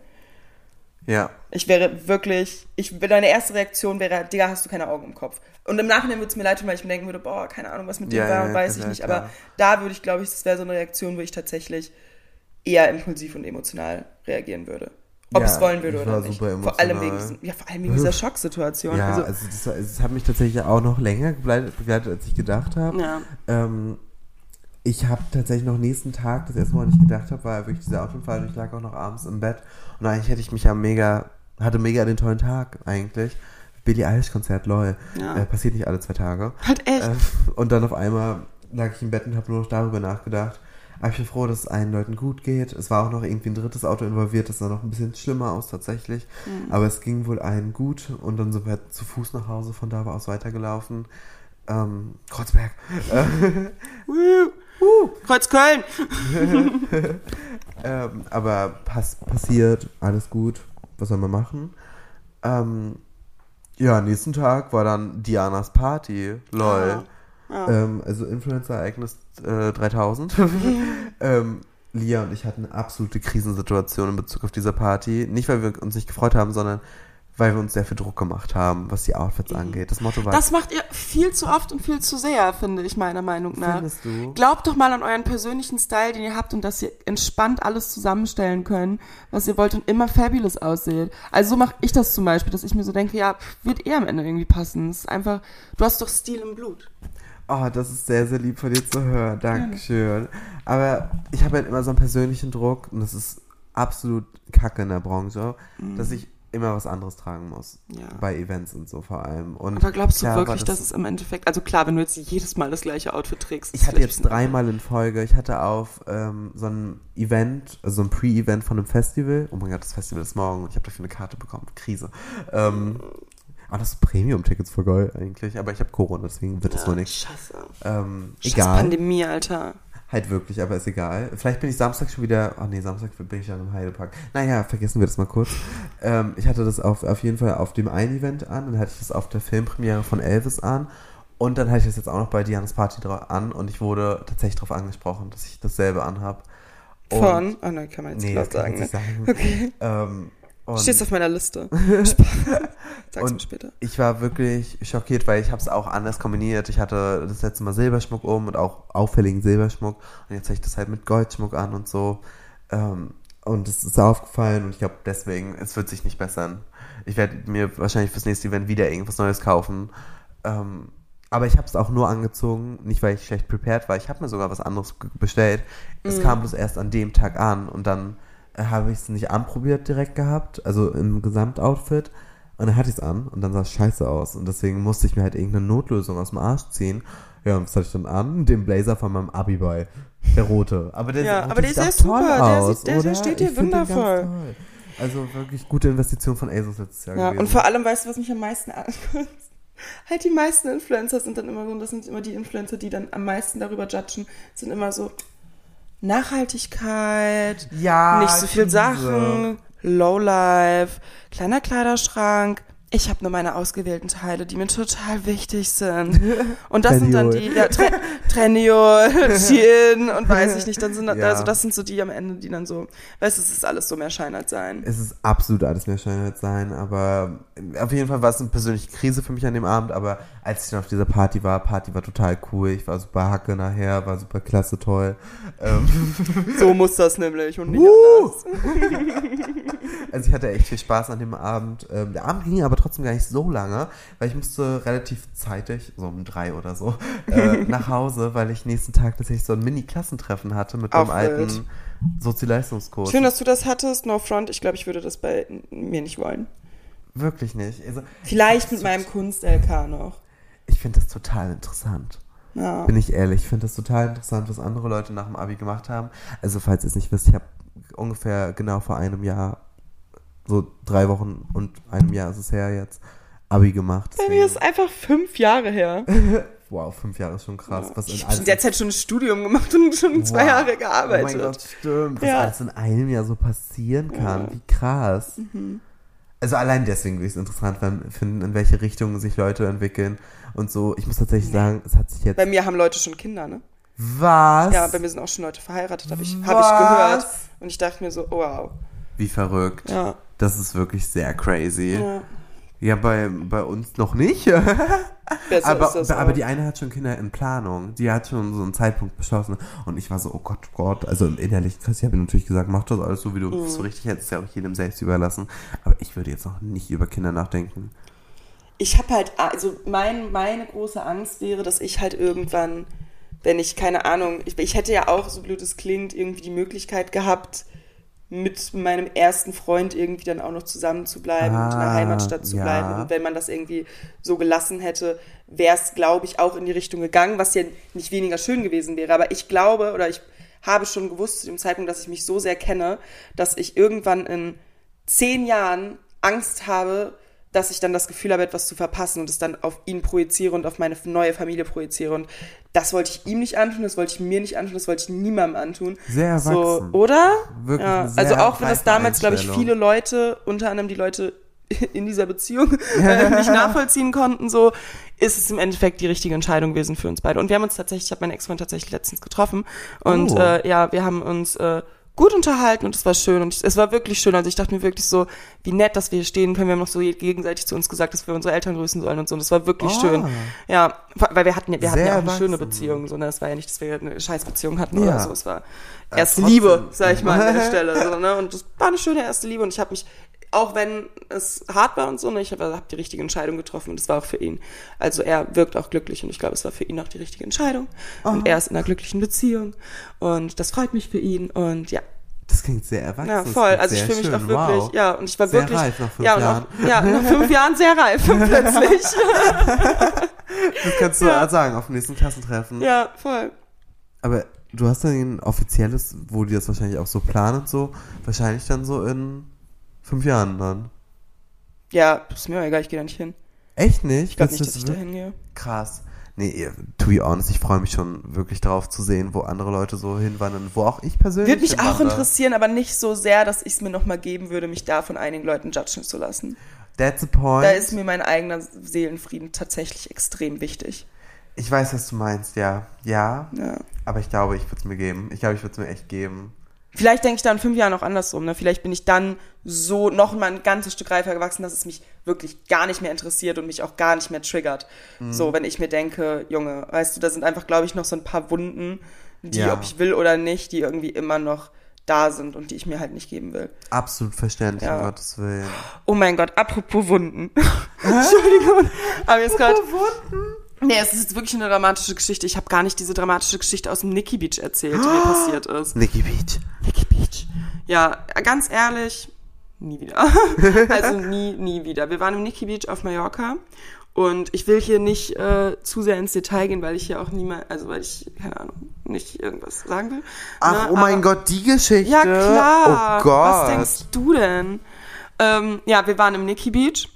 Ja. Ich wäre wirklich, ich, deine erste Reaktion wäre, Digga, hast du keine Augen im Kopf. Und im Nachhinein würde es mir leid tun, weil ich mir denken würde, boah, keine Ahnung, was mit dem Ja, war, ja, weiß ja, ich nicht. klar. Aber da würde ich, glaube ich, das wäre so eine Reaktion, wo ich tatsächlich eher impulsiv und emotional reagieren würde. Ob Ja, ich es wollen würde oder nicht. Vor allem wegen, ja, vor allem wegen dieser Schocksituation. Ja, also, also, das, es hat mich tatsächlich auch noch länger begleitet, begleitet als ich gedacht habe. ja. Ähm, ich habe tatsächlich noch nächsten Tag, das erste Mal, ich gedacht habe, war wirklich dieser Autounfall. Ich lag auch noch abends im Bett und eigentlich hätte ich mich ja mega, hatte mega den tollen Tag eigentlich. Billie Eilish Konzert, lol. Ja. Äh, passiert nicht alle zwei Tage. Halt echt. Äh, und dann auf einmal lag ich im Bett und habe nur noch darüber nachgedacht. Aber ich bin froh, dass es allen Leuten gut geht. Es war auch noch irgendwie ein drittes Auto involviert, das sah noch ein bisschen schlimmer aus tatsächlich. Mhm. Aber es ging wohl allen gut und dann sind wir zu Fuß nach Hause von da aus weitergelaufen. Ähm, Kreuzberg. Kreuzköln. [laughs] Ähm, aber pass passiert, alles gut. Was soll man machen? Ähm, ja, nächsten Tag war dann Dianas Party. Lol. Ja. Ähm, also Influencer-Ereignis äh, 3000. [laughs] ähm, Lia und ich hatten eine absolute Krisensituation in Bezug auf diese Party. Nicht, weil wir uns nicht gefreut haben, sondern weil wir uns sehr viel Druck gemacht haben, was die Outfits angeht. Das Motto war, Das macht ihr viel zu oft und viel zu sehr, finde ich, meiner Meinung nach. findest du? Glaubt doch mal an euren persönlichen Style, den ihr habt und dass ihr entspannt alles zusammenstellen könnt, was ihr wollt und immer fabulous aussieht. Also so mache ich das zum Beispiel, dass ich mir so denke, ja, wird eh am Ende irgendwie passen. Es ist einfach, du hast doch Stil im Blut. Oh, das ist sehr, sehr lieb von dir zu hören. Dankeschön. Aber ich habe halt immer so einen persönlichen Druck und das ist absolut kacke in der Branche, dass ich immer was anderes tragen muss. Ja. Bei Events und so vor allem. Und Aber glaubst du wirklich, dass es im Endeffekt, also klar, wenn du jetzt jedes Mal das gleiche Outfit trägst. Ich hatte jetzt ein dreimal in Folge, ich hatte auf ähm, so einem Event, also ein Pre-Event von einem Festival. Oh mein Gott, das Festival ist morgen und ich habe dafür eine Karte bekommen. Krise. Ähm, aber das sind Premium-Tickets voll geil eigentlich. Aber ich habe Corona, deswegen wird es Ja, wohl nicht. Scheiße. Ähm, Scheiß egal. Pandemie, Alter. Halt wirklich, aber ist egal. Vielleicht bin ich Samstag schon wieder. Ach nee, Samstag bin ich dann im Heidepark. Naja, vergessen wir das mal kurz. ähm, ich hatte das auf, auf jeden Fall auf dem einen Event an, dann hatte ich das auf der Filmpremiere von Elvis an. Und dann hatte ich das jetzt auch noch bei Dianas Party an und ich wurde tatsächlich darauf angesprochen, dass ich dasselbe anhab. Und- Von? Oh nein, kann man jetzt Nee, ich sagen. nicht Ne? sagen. Okay. Ähm, und Stehst auf meiner Liste. [laughs] Sag's mir später. ich war wirklich schockiert, weil ich habe es auch anders kombiniert. Ich hatte das letzte Mal Silberschmuck um und auch auffälligen Silberschmuck. Und jetzt habe ich das halt mit Goldschmuck an und so. Ähm, Und es ist aufgefallen und ich glaube deswegen, es wird sich nicht bessern. Ich werde mir wahrscheinlich fürs nächste Event wieder irgendwas Neues kaufen. Ähm, aber ich habe es auch nur angezogen, nicht weil ich schlecht prepared war. Ich habe mir sogar was anderes bestellt. Es kam bloß erst an dem Tag an und dann habe ich es nicht anprobiert direkt gehabt, also im Gesamtoutfit. Und dann hatte ich es an und dann sah es scheiße aus. Und deswegen musste ich mir halt irgendeine Notlösung aus dem Arsch ziehen. Ja, und was hatte ich dann an? Den Blazer von meinem Abi-Boy. Der rote. Aber der, Ja, sieht aber der ist ja toll super. Der aus, sieht- der- der steht ganz wundervoll. toll. Also wirklich gute Investition von ASOS letztes Jahr Ja, gewesen. und vor allem, weißt du, was mich am meisten ankotzt? [laughs] Halt die meisten Influencer sind dann immer so, und das sind immer die Influencer, die dann am meisten darüber judgen, sind immer so Nachhaltigkeit, Ja, nicht so viel. Sachen, Lowlife, kleiner Kleiderschrank. Ich habe nur meine ausgewählten Teile, die mir total wichtig sind. [laughs] Und das sind dann die, ja, Tre Trenniol, Shein und weiß ich nicht, dann sind Ja. also das sind so die am Ende, die dann so, weißt du, es ist alles so mehr Schein als sein. Es ist absolut alles mehr Scheinheit sein, aber auf jeden Fall war es eine persönliche Krise für mich an dem Abend, aber als ich dann auf dieser Party war, Party war total cool, ich war super hacke nachher, war super klasse, toll. Ähm, [laughs] So muss das nämlich und nicht Uh. anders. [laughs] also ich hatte echt viel Spaß an dem Abend. Ähm, der Abend ging aber trotzdem gar nicht so lange, weil ich musste relativ zeitig, so um drei oder so, äh, [laughs] nach Hause, weil ich nächsten Tag tatsächlich so ein Mini-Klassentreffen hatte mit meinem alten wild. Sozialleistungskurs. Schön, dass du das hattest. No front. Ich glaube, ich würde das bei mir nicht wollen. Wirklich nicht. Also, Vielleicht mit meinem Kunst-LK noch. ich finde das total interessant. Ja. Bin ich ehrlich, ich finde das total interessant, was andere Leute nach dem Abi gemacht haben. Also, falls ihr es nicht wisst, ich habe ungefähr genau vor einem Jahr, so drei Wochen und einem Jahr ist es her jetzt, Abi gemacht. Bei mir ist einfach fünf Jahre her. [laughs] wow, fünf Jahre ist schon krass. Was Ich habe in der Zeit schon ein Studium gemacht und schon zwei Wow. Jahre Oh mein gearbeitet. Gott, stimmt. Was Ja. alles in einem Jahr so passieren kann. Wie krass. Mhm. Also allein deswegen würde ich es interessant finden, in welche Richtung sich Leute entwickeln und so. Ich muss tatsächlich sagen, es hat sich jetzt... Bei mir haben Leute schon Kinder, ne? was? Ja, bei mir sind auch schon Leute verheiratet, habe ich, hab ich gehört. Und ich dachte mir so, oh, wow. Wie verrückt. Ja. Das ist wirklich sehr crazy. Ja, ja. bei, bei uns noch nicht. [laughs] Aber, aber die eine hat schon Kinder in Planung. Die hat schon so einen Zeitpunkt beschlossen. Und ich war so, oh Gott, oh Gott. Also innerlich, Chris, ich habe natürlich gesagt, mach das alles so, wie du Mhm. so richtig hättest. Ja auch jedem selbst überlassen. Aber ich würde jetzt noch nicht über Kinder nachdenken. ich habe halt, also mein, meine große Angst wäre, dass ich halt irgendwann, wenn ich, keine Ahnung, ich, ich hätte ja auch, so blöd es klingt, irgendwie die Möglichkeit gehabt, mit meinem ersten Freund irgendwie dann auch noch zusammen zu bleiben und in der Ah, Heimatstadt zu ja. bleiben. Und wenn man das irgendwie so gelassen hätte, wäre es, glaube ich, auch in die Richtung gegangen, was ja nicht weniger schön gewesen wäre. Aber ich glaube, oder ich habe schon gewusst zu dem Zeitpunkt, dass ich mich so sehr kenne, dass ich irgendwann in zehn Jahren Angst habe, dass ich dann das Gefühl habe, etwas zu verpassen und es dann auf ihn projiziere und auf meine neue Familie projiziere. Und das wollte ich ihm nicht antun, das wollte ich mir nicht antun, das wollte ich niemandem antun. Sehr So, erwachsen. oder? Wirklich ja. Also auch wenn das damals, glaube ich, viele Leute, unter anderem die Leute [laughs] in dieser Beziehung, [laughs] äh, nicht nachvollziehen konnten, so ist es im Endeffekt die richtige Entscheidung gewesen für uns beide. Und wir haben uns tatsächlich, ich habe meinen Ex-Freund tatsächlich letztens getroffen und Oh. äh, ja, wir haben uns äh, gut unterhalten und es war schön und es war wirklich schön. Also ich dachte mir wirklich so, wie nett, dass wir hier stehen können. Wir haben noch so gegenseitig zu uns gesagt, dass wir unsere Eltern grüßen sollen und so. Und es war wirklich Oh. schön. Ja, weil wir hatten, ja- wir hatten ja auch eine schöne. Beziehung. So, ne? Es war ja nicht, dass wir eine Scheißbeziehung hatten Ja. oder so. Es war erste. Liebe, sag ich mal an der [laughs] Stelle. So, ne? Und das war eine schöne erste Liebe und ich habe mich, auch wenn es hart war und so, ne, ich habe hab die richtige Entscheidung getroffen und es war auch für ihn. Also er wirkt auch glücklich und ich glaube, es war für ihn auch die richtige Entscheidung. Und er ist in einer glücklichen Beziehung und das freut mich für ihn und ja. Das klingt sehr erwachsen. Ja, voll. Also ich fühle mich auch wirklich, wow. ja, und ich war Sehr wirklich, reif nach fünf ja, Jahren. Auch, ja, nach fünf Jahren sehr reif [laughs] plötzlich. [laughs] Das kannst du Ja. sagen auf dem nächsten Klassentreffen. ja, voll. Aber du hast dann ein offizielles, wo die das wahrscheinlich auch so planen und so, wahrscheinlich dann so in fünf Jahren dann. Ja, ist mir egal, ich gehe da nicht hin. Echt nicht? Ich glaube nicht, dass ich da hingehe. Krass. Nee, to be honest, ich freue mich schon wirklich darauf zu sehen, wo andere Leute so hinwandern, wo auch ich persönlich Würde mich auch interessieren, aber nicht so sehr, dass ich es mir nochmal geben würde, mich da von einigen Leuten judgen zu lassen. That's the point. Da ist mir mein eigener Seelenfrieden tatsächlich extrem wichtig. ich weiß, was du meinst, ja. Ja, Ja. aber ich glaube, ich würde es mir geben. Ich glaube, ich würde es mir echt geben. Vielleicht denke ich da in fünf Jahren auch andersrum. Ne? Vielleicht bin ich dann so noch mal ein ganzes Stück reifer gewachsen, dass es mich wirklich gar nicht mehr interessiert und mich auch gar nicht mehr triggert. Mhm. So, wenn ich mir denke, Junge, weißt du, da sind einfach, glaube ich, noch so ein paar Wunden, die, Ja. ob ich will oder nicht, die irgendwie immer noch da sind und die ich mir halt nicht geben will. Absolut verständlich, Ja. um Gottes Willen. Oh mein Gott, apropos Wunden. [laughs] Entschuldigung, aber jetzt gerade. Nee, es ist jetzt wirklich eine dramatische Geschichte. Ich habe gar nicht diese dramatische Geschichte aus dem Nikki Beach erzählt, die mir [gasps] passiert ist. Nikki Beach. Nikki Beach. Ja, ganz ehrlich, nie wieder. [laughs] also nie, nie wieder. Wir waren im Nikki Beach auf Mallorca und ich will hier nicht äh, zu sehr ins Detail gehen, weil ich hier auch niemand, also weil ich, keine Ahnung, nicht irgendwas sagen will. Ach, Ne, oh mein aber- Gott, die Geschichte. Ja, klar. Oh Gott. Was denkst du denn? Ähm, ja, wir waren im Nikki Beach.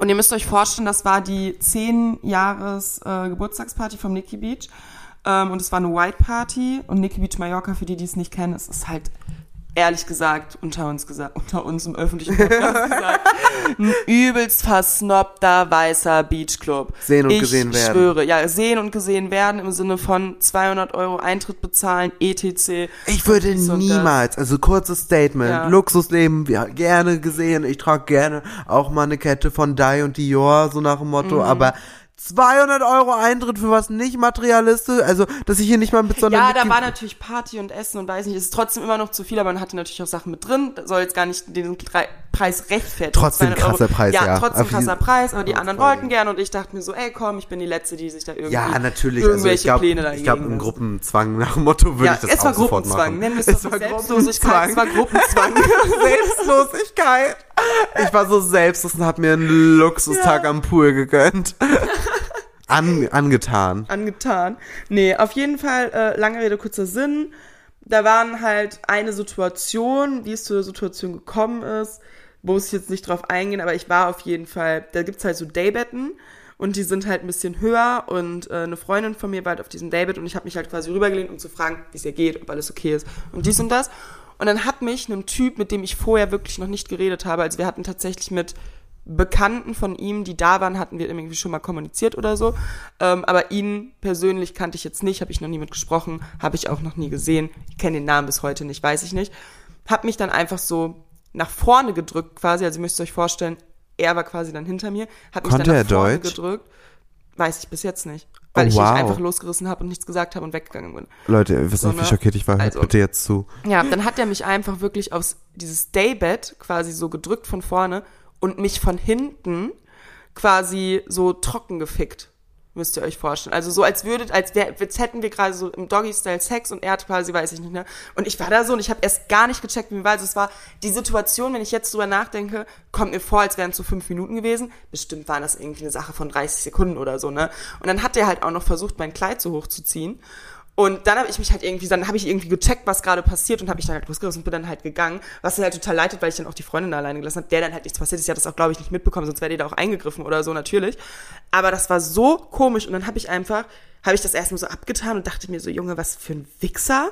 Und ihr müsst euch vorstellen, das war die 10 Jahres äh, Geburtstagsparty vom Nikki Beach. Ähm, und es war eine White Party. Und Nikki Beach Mallorca, für die, die es nicht kennen, es ist halt ehrlich gesagt, unter uns gesagt, [laughs] unter uns im öffentlichen Podcast gesagt, ein übelst versnobter weißer Beachclub. Sehen und ich gesehen werden. schwöre, ja, sehen und gesehen werden im Sinne von 200 Euro Eintritt bezahlen, etc. Ich würde niemals, also kurzes Statement, Ja. Luxusleben, ja, gerne gesehen, ich trage gerne auch mal eine Kette von Die und Dior, so nach dem Motto, Mhm. aber 200 Euro Eintritt für was nicht materialistisch, also, dass ich hier nicht mal mit so einer Ja, da war natürlich Party und Essen und weiß nicht, es ist trotzdem immer noch zu viel, aber man hatte natürlich auch Sachen mit drin. Soll jetzt gar nicht den Pre- Preis rechtfertigen. Trotzdem 200 Euro. krasser Preis, ja. Ja, trotzdem krasser Preis, aber die anderen Fall. wollten gerne und ich dachte mir so, ey komm, ich bin die Letzte, die sich da irgendwie Ja, natürlich. Also irgendwelche ich glaube, Pläne ich glaube, im. Gruppenzwang nach dem Motto würde Ja, ich das es war auch sofort Gruppenzwang. machen. Nennen wir es doch war Selbstlosigkeit, es war Gruppenzwang. [laughs] Selbstlosigkeit. Ich war so selbstlos und habe mir einen Luxustag am Pool gegönnt. An, angetan. angetan. Nee, auf jeden Fall, äh, lange Rede, kurzer Sinn. Da waren halt eine Situation, wie es zu der Situation gekommen ist, muss ich jetzt nicht drauf eingehen, aber ich war auf jeden Fall, da gibt's halt so Daybetten und die sind halt ein bisschen höher und äh, eine Freundin von mir war halt auf diesem Daybed und ich habe mich halt quasi rübergelehnt, um zu fragen, wie es ihr geht, ob alles okay ist und dies und das. Und dann hat mich ein Typ, mit dem ich vorher wirklich noch nicht geredet habe, also wir hatten tatsächlich mit Bekannten von ihm, die da waren, hatten wir irgendwie schon mal kommuniziert oder so. Ähm, aber ihn persönlich kannte ich jetzt nicht, habe ich noch nie mit gesprochen, habe ich auch noch nie gesehen. Ich kenne den Namen bis heute nicht, weiß ich nicht. Hab mich dann einfach so nach vorne gedrückt quasi, also ihr müsst euch vorstellen, er war quasi dann hinter mir, hat mich Konnte dann nach vorne Deutsch? gedrückt. Weiß ich bis jetzt nicht. Weil Oh, ich wow. mich einfach losgerissen habe und nichts gesagt habe und weggegangen bin. Leute, ihr wisst So, nicht, wie ne? schockiert ich war. Hört Also- bitte jetzt zu. Ja, dann hat er mich einfach wirklich aufs dieses Daybed quasi so gedrückt von vorne und mich von hinten quasi so trocken gefickt. Müsst ihr euch vorstellen. Also so als würdet, als, wär, als hätten wir gerade so im Doggy-Style Sex und er hat quasi, weiß ich nicht, ne? Und ich war da so und ich habe erst gar nicht gecheckt, wie mir war. Also es war die Situation, wenn ich jetzt drüber nachdenke, kommt mir vor, als wären es so fünf Minuten gewesen. Bestimmt waren das irgendwie eine Sache von 30 Sekunden oder so, ne? Und dann hat er halt auch noch versucht, mein Kleid so hochzuziehen. Und dann habe ich mich halt irgendwie, dann habe ich irgendwie gecheckt, was gerade passiert und habe ich dann halt losgerissen und bin dann halt gegangen, was mir halt total leidet, weil ich dann auch die Freundin alleine gelassen habe, der dann halt nichts passiert ist. Sie hat das auch, glaube ich, nicht mitbekommen, sonst wäre die da auch eingegriffen oder so, natürlich. Aber das war so komisch und dann habe ich einfach, habe ich das erstmal so abgetan und dachte mir so, Junge, was für ein Wichser.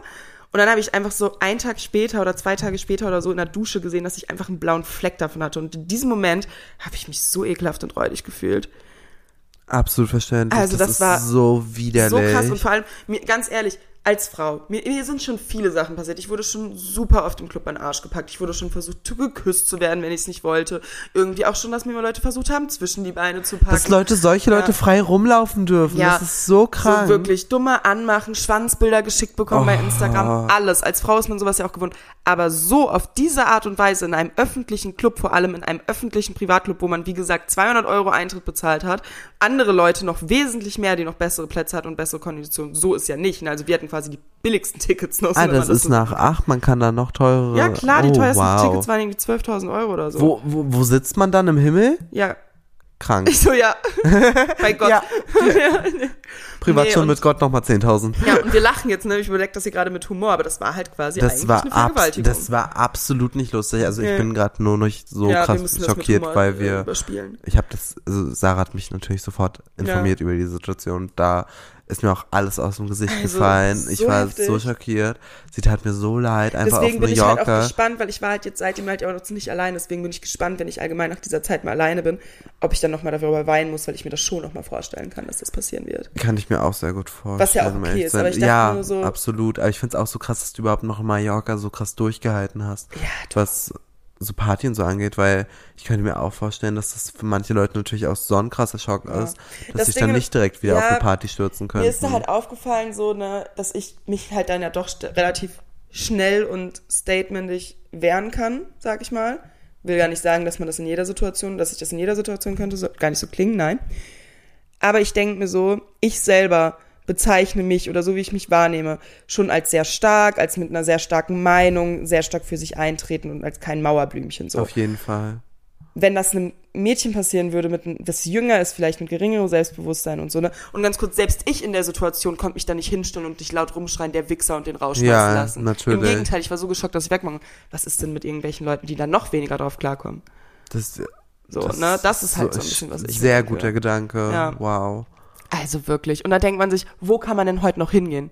Und dann habe ich einfach so einen Tag später oder zwei Tage später oder so in der Dusche gesehen, dass ich einfach einen blauen Fleck davon hatte. Und in diesem Moment habe ich mich so ekelhaft und räudig gefühlt. Absolut verständlich. Also das ist war so widerlich. So krass und vor allem, mir, ganz ehrlich, als Frau, mir, mir sind schon viele Sachen passiert. Ich wurde schon super oft im Club an den Arsch gepackt. Ich wurde schon versucht, geküsst zu werden, wenn ich es nicht wollte. Irgendwie auch schon, dass mir mal Leute versucht haben, zwischen die Beine zu packen. Dass Leute, solche Leute Ja. frei rumlaufen dürfen. Ja. Das ist so krank. So wirklich dumme Anmachen, Schwanzbilder geschickt bekommen bei Oh. Instagram, alles. Als Frau ist man sowas ja auch gewohnt. Aber so auf diese Art und Weise in einem öffentlichen Club, vor allem in einem öffentlichen Privatclub, wo man, wie gesagt, 200 Euro Eintritt bezahlt hat, andere Leute noch wesentlich mehr, die noch bessere Plätze hat und bessere Konditionen. So ist ja nicht. ne? Also wir hatten quasi die billigsten Tickets noch. so ah, das ist so nach acht, man kann da noch teurere. Ja klar, die oh, teuersten wow. Tickets waren irgendwie 12.000 Euro oder so. Wo, wo, wo sitzt man dann im Himmel? Ja. Krank. Ich so, ja. [laughs] Bei Gott. Ja. [laughs] ja. Privatstunde und- mit Gott nochmal 10.000. Ja, und wir lachen jetzt, ne? Ich überlege das hier gerade mit Humor, aber das war halt quasi Das eigentlich war, eine Vergewaltigung. das war absolut nicht lustig. Also ich Nee. bin gerade nur noch so ja, krass schockiert, weil äh, wir überspielen. ich habe das, also Sarah hat mich natürlich sofort informiert über die Situation. Da ist mir auch alles aus dem Gesicht Also, gefallen. Ich so war heftig. so schockiert. Sie tat mir so leid, einfach Deswegen auf bin New ich halt auch Yorker. gespannt, weil ich war halt jetzt seitdem halt auch noch nicht allein. Deswegen bin ich gespannt, wenn ich allgemein nach dieser Zeit mal alleine bin, ob ich dann nochmal darüber weinen muss, weil ich mir das schon nochmal vorstellen kann, dass das passieren wird. Kann ich mir auch sehr gut vorstellen. Was ja auch okay ist, aber ich dachte ja, nur so- absolut. Aber ich finde es auch so krass, dass du überhaupt noch in Mallorca so krass durchgehalten hast. Ja, was so Party und so angeht, weil ich könnte mir auch vorstellen, dass das für manche Leute natürlich auch so ein krasser Schock ist, dass Das sich dann nicht direkt wieder auf ja, eine Party stürzen können. Mir ist da halt aufgefallen, so, ne, dass ich mich halt dann ja doch relativ schnell und statementig wehren kann, sag ich mal. Will gar nicht sagen, dass man das in jeder Situation, dass ich das in jeder Situation könnte, so, gar nicht so klingen, nein. Aber ich denke mir so, ich selber bezeichne mich oder so wie ich mich wahrnehme, schon als sehr stark, als mit einer sehr starken Meinung, sehr stark für sich eintreten und als kein Mauerblümchen so. Auf jeden Fall. Wenn das einem Mädchen passieren würde, mit, das jünger ist, vielleicht mit geringerem Selbstbewusstsein und so, ne? Und ganz kurz, selbst ich in der Situation konnte mich da nicht hinstellen und dich laut rumschreien, der Wichser und den rausschmeißen Ja, lassen. natürlich. Im Gegenteil, ich war so geschockt, dass ich wegmache. Was ist denn mit irgendwelchen Leuten, die dann noch weniger drauf klarkommen? Das, So, ne? Das ist halt so ein bisschen, was ich Sehr guter Gedanke. Ja. Wow. Also wirklich. Und da denkt man sich, wo kann man denn heute noch hingehen?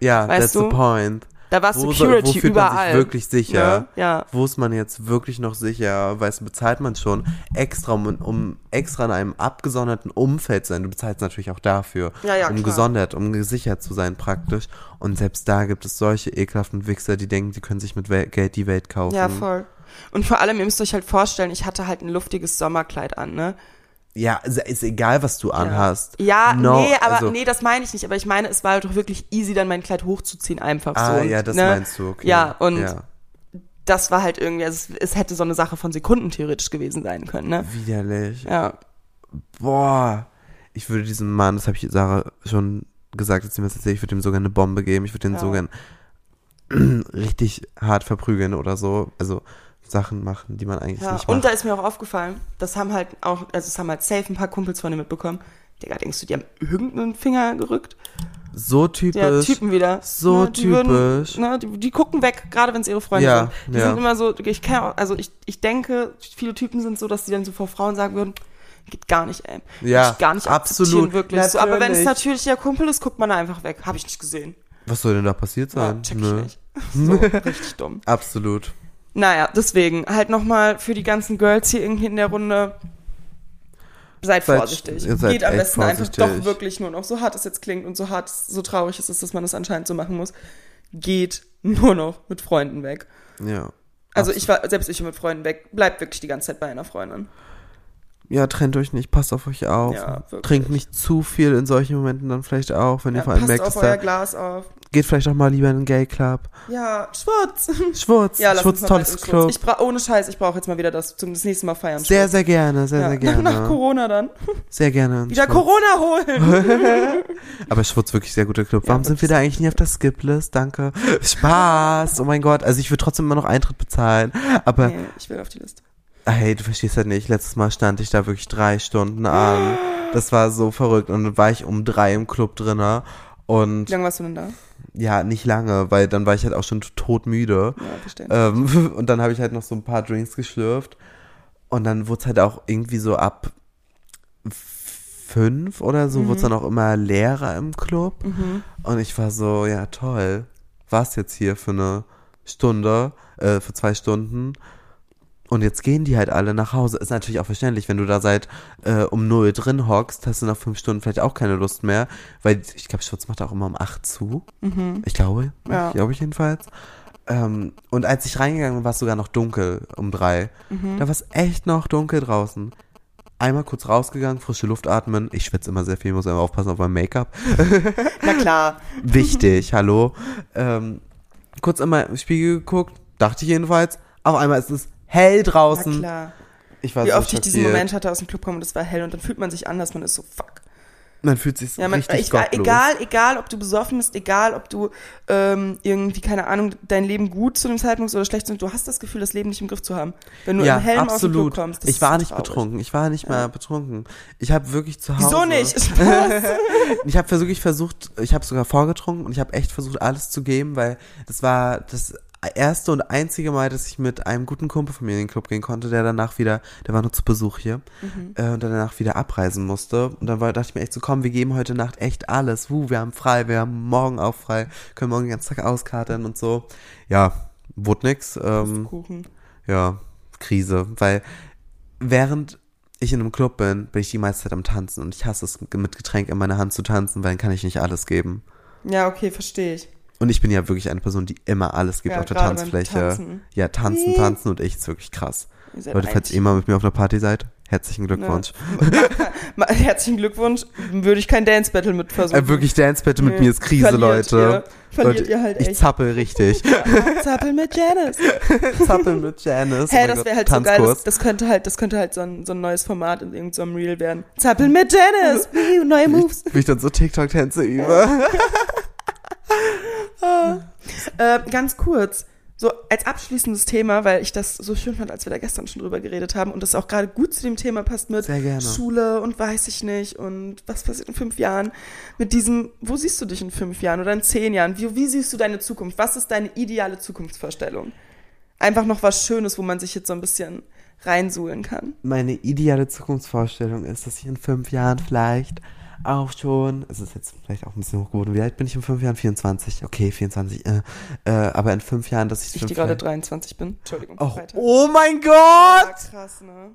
Ja, Weißt that's du? the point. Da war Wo, Security wo fühlt überall. man sich wirklich sicher? Ne? Ja. Wo ist man jetzt wirklich noch sicher? Weißt du, bezahlt man schon extra, um, um extra in einem abgesonderten Umfeld zu sein. Du bezahlst natürlich auch dafür, Ja, ja, um klar. gesondert, um gesichert zu sein praktisch. Und selbst da gibt es solche ekelhaften Wichser, die denken, sie können sich mit Wel Geld die Welt kaufen. Ja, voll. Und vor allem, ihr müsst euch halt vorstellen, ich hatte halt ein luftiges Sommerkleid an, ne? Ja, ist, egal, was du anhast. Ja, No, nee, aber also- nee, das meine ich nicht. Aber ich meine, es war halt doch wirklich easy, dann mein Kleid hochzuziehen, einfach so. Ah, ja, das ne? meinst du, okay. Ja, und Ja. das war halt irgendwie, also es, es hätte so eine Sache von Sekunden theoretisch gewesen sein können, ne? Widerlich. Ja. Boah. Ich würde diesem Mann, das habe ich Sarah schon gesagt, als sie mir das erzählt, ich würde ihm sogar eine Bombe geben. Ich würde den Ja. sogar [clears throat] richtig hart verprügeln oder so. Also Sachen machen, die man eigentlich ja. nicht Und macht. da ist mir auch aufgefallen, das haben halt auch, also es haben halt safe ein paar Kumpels von dir mitbekommen. Digga, denkst du, die haben irgendeinen Finger gerückt? so typisch. Ja, Typen wieder. So ne, die Würden, typisch. ne, die, die gucken weg, gerade wenn es ihre Freunde Ja, sind. Die ja. sind immer so, ich kann auch, also ich, ich denke, viele Typen sind so, dass die dann so vor Frauen sagen würden, geht gar nicht, ey. Ja, gar nicht absolut. wirklich. So, aber wenn es Natürlich. der Kumpel ist, guckt man da einfach weg. Habe ich nicht gesehen. Was soll denn da passiert Ja, sein? check ich Nö. nicht. [laughs] So, richtig dumm. Absolut. Naja, deswegen, halt nochmal für die ganzen Girls hier irgendwie in der Runde, seid Seid- vorsichtig. ihr seid Geht am besten einfach vorsichtig. doch wirklich nur noch, so hart es jetzt klingt und so hart, so traurig es ist, dass man das anscheinend so machen muss, geht nur noch mit Freunden weg. Ja. Also ich war, selbst ich war mit Freunden weg, bleibt wirklich die ganze Zeit bei einer Freundin. Ja, trennt euch nicht, passt auf euch auf. Ja. Trinkt nicht zu viel in solchen Momenten dann vielleicht auch, wenn ihr Ja, vor allem passt merkt, dass da, Glas auf. Geht vielleicht auch mal lieber in einen Gay Club. Ja, Schwurz. Schwurz, Ja, Schwurz, tolles Club. Ich bra ohne Scheiß, ich brauche jetzt mal wieder das zum das nächste Mal feiern. Sehr, Schwurz. sehr gerne, sehr, ja. sehr gerne. Nach Corona dann. Sehr gerne. Wieder Schwurz. Corona holen. [laughs] Aber Schwurz wirklich sehr guter Club. Warum Ja, sind wir da eigentlich nie auf der Skip-List? Danke. Spaß. Oh mein Gott. Also ich würde trotzdem immer noch Eintritt bezahlen. Aber nee, ich will auf die Liste. hey, du verstehst halt nicht. Letztes Mal stand ich da wirklich drei Stunden an. Das war so verrückt. Und dann war ich um drei im Club drinne. Und Wie lange warst du denn da? Ja, nicht lange, weil dann war ich halt auch schon todmüde. Ja, verstehen. Ähm, [laughs] und dann habe ich halt noch so ein paar Drinks geschlürft. Und dann wurde es halt auch irgendwie so ab fünf oder so, wurde es dann auch immer leerer im Club. Und ich war so, ja toll, war's jetzt hier für eine Stunde, äh, für zwei Stunden. Und jetzt gehen die halt alle nach Hause. Ist natürlich auch verständlich, wenn du da seit äh, um null drin hockst, hast du nach fünf Stunden vielleicht auch keine Lust mehr. Weil ich glaube, Schutz macht auch immer um acht zu. Ich glaube, Ja. ich glaube ich jedenfalls. Ähm, und als ich reingegangen bin, war es sogar noch dunkel um drei. Da war es echt noch dunkel draußen. Einmal kurz rausgegangen, frische Luft atmen. Ich schwitze immer sehr viel, muss immer aufpassen auf mein Make-up. [laughs] Na klar. [laughs] Wichtig, hallo. Ähm, kurz einmal im Spiegel geguckt, dachte ich jedenfalls. Auf einmal ist es hell Na draußen. klar. Ich war Wie so oft ich diesen schockiert. Moment hatte aus dem Club kommen und es war hell und dann fühlt man sich anders, man ist so fuck. Man fühlt sich Ja, man, richtig ich, war- gottlos. egal, egal, ob du besoffen bist, egal, ob du ähm, irgendwie, keine Ahnung, dein Leben gut zu dem Zeitpunkt ist oder schlecht, du hast das Gefühl, das Leben nicht im Griff zu haben. Wenn du ja, im Hellen aus dem absolut. Club kommst. das ich war so nicht traurig. betrunken. Ich war nicht mal betrunken. Ich habe wirklich zu Hause. Wieso nicht? [laughs] [laughs] Ich habe wirklich versucht, ich habe sogar vorgetrunken und ich habe echt versucht, alles zu geben, weil das war das erste und einzige Mal, dass ich mit einem guten Kumpel von mir in den Club gehen konnte, der danach wieder, der war nur zu Besuch hier, Mhm. äh, und danach wieder abreisen musste. Und dann war, dachte ich mir echt so, komm, wir geben heute Nacht echt alles. Wuh, wir haben frei, wir haben morgen auch frei, können morgen den ganzen Tag auskatern und so. Ja, wurde nix. Ähm, Kuchen. ja, Krise, weil während ich in einem Club bin, bin ich die meiste Zeit am Tanzen und ich hasse es, mit Getränk in meiner Hand zu tanzen, weil dann kann ich nicht alles geben. Ja, okay, verstehe ich. Und ich bin ja wirklich eine Person, die immer alles gibt Ja, auf der Tanzfläche. Tanzen. Ja, tanzen, Wie? tanzen und ich ist wirklich krass. Leute, falls ihr mal mit mir auf einer Party seid, Herzlichen Glückwunsch. [laughs] Ma- Herzlichen Glückwunsch. Würde ich kein Dance Battle mit versuchen. Äh, wirklich Dance Battle mit Nee. mir ist Krise, Verliert Leute. Ihr. Verliert Leute, ihr halt ich echt. zappel richtig. [laughs] Zappel mit Janice. [laughs] zappel mit Janice. Hä, Oh mein das wäre halt so geil. Das, Tanzkurs. das könnte halt, das könnte halt so ein, so ein neues Format in irgendeinem Reel werden. Zappel mit Janice. Neue Moves. Wie ich dann so TikTok-Tänze übe. Äh, ganz kurz, so als abschließendes Thema, weil ich das so schön fand, als wir da gestern schon drüber geredet haben und das auch gerade gut zu dem Thema passt mit. Schule und weiß ich nicht und was passiert in fünf Jahren. Mit diesem, wo siehst du dich in fünf Jahren oder in zehn Jahren? Wie, wie siehst du deine Zukunft? Was ist deine ideale Zukunftsvorstellung? Einfach noch was Schönes, wo man sich jetzt so ein bisschen reinsuhlen kann. Meine ideale Zukunftsvorstellung ist, dass ich in fünf Jahren vielleicht auch schon, es ist jetzt vielleicht auch ein bisschen hochgeboten, wie alt bin ich in fünf Jahren? 24, okay, 24, äh, äh, aber in fünf Jahren, dass ich, Ich, die gerade Jahre- 23 bin. Entschuldigung. Oh, oh mein Ja, Gott! krass, ne?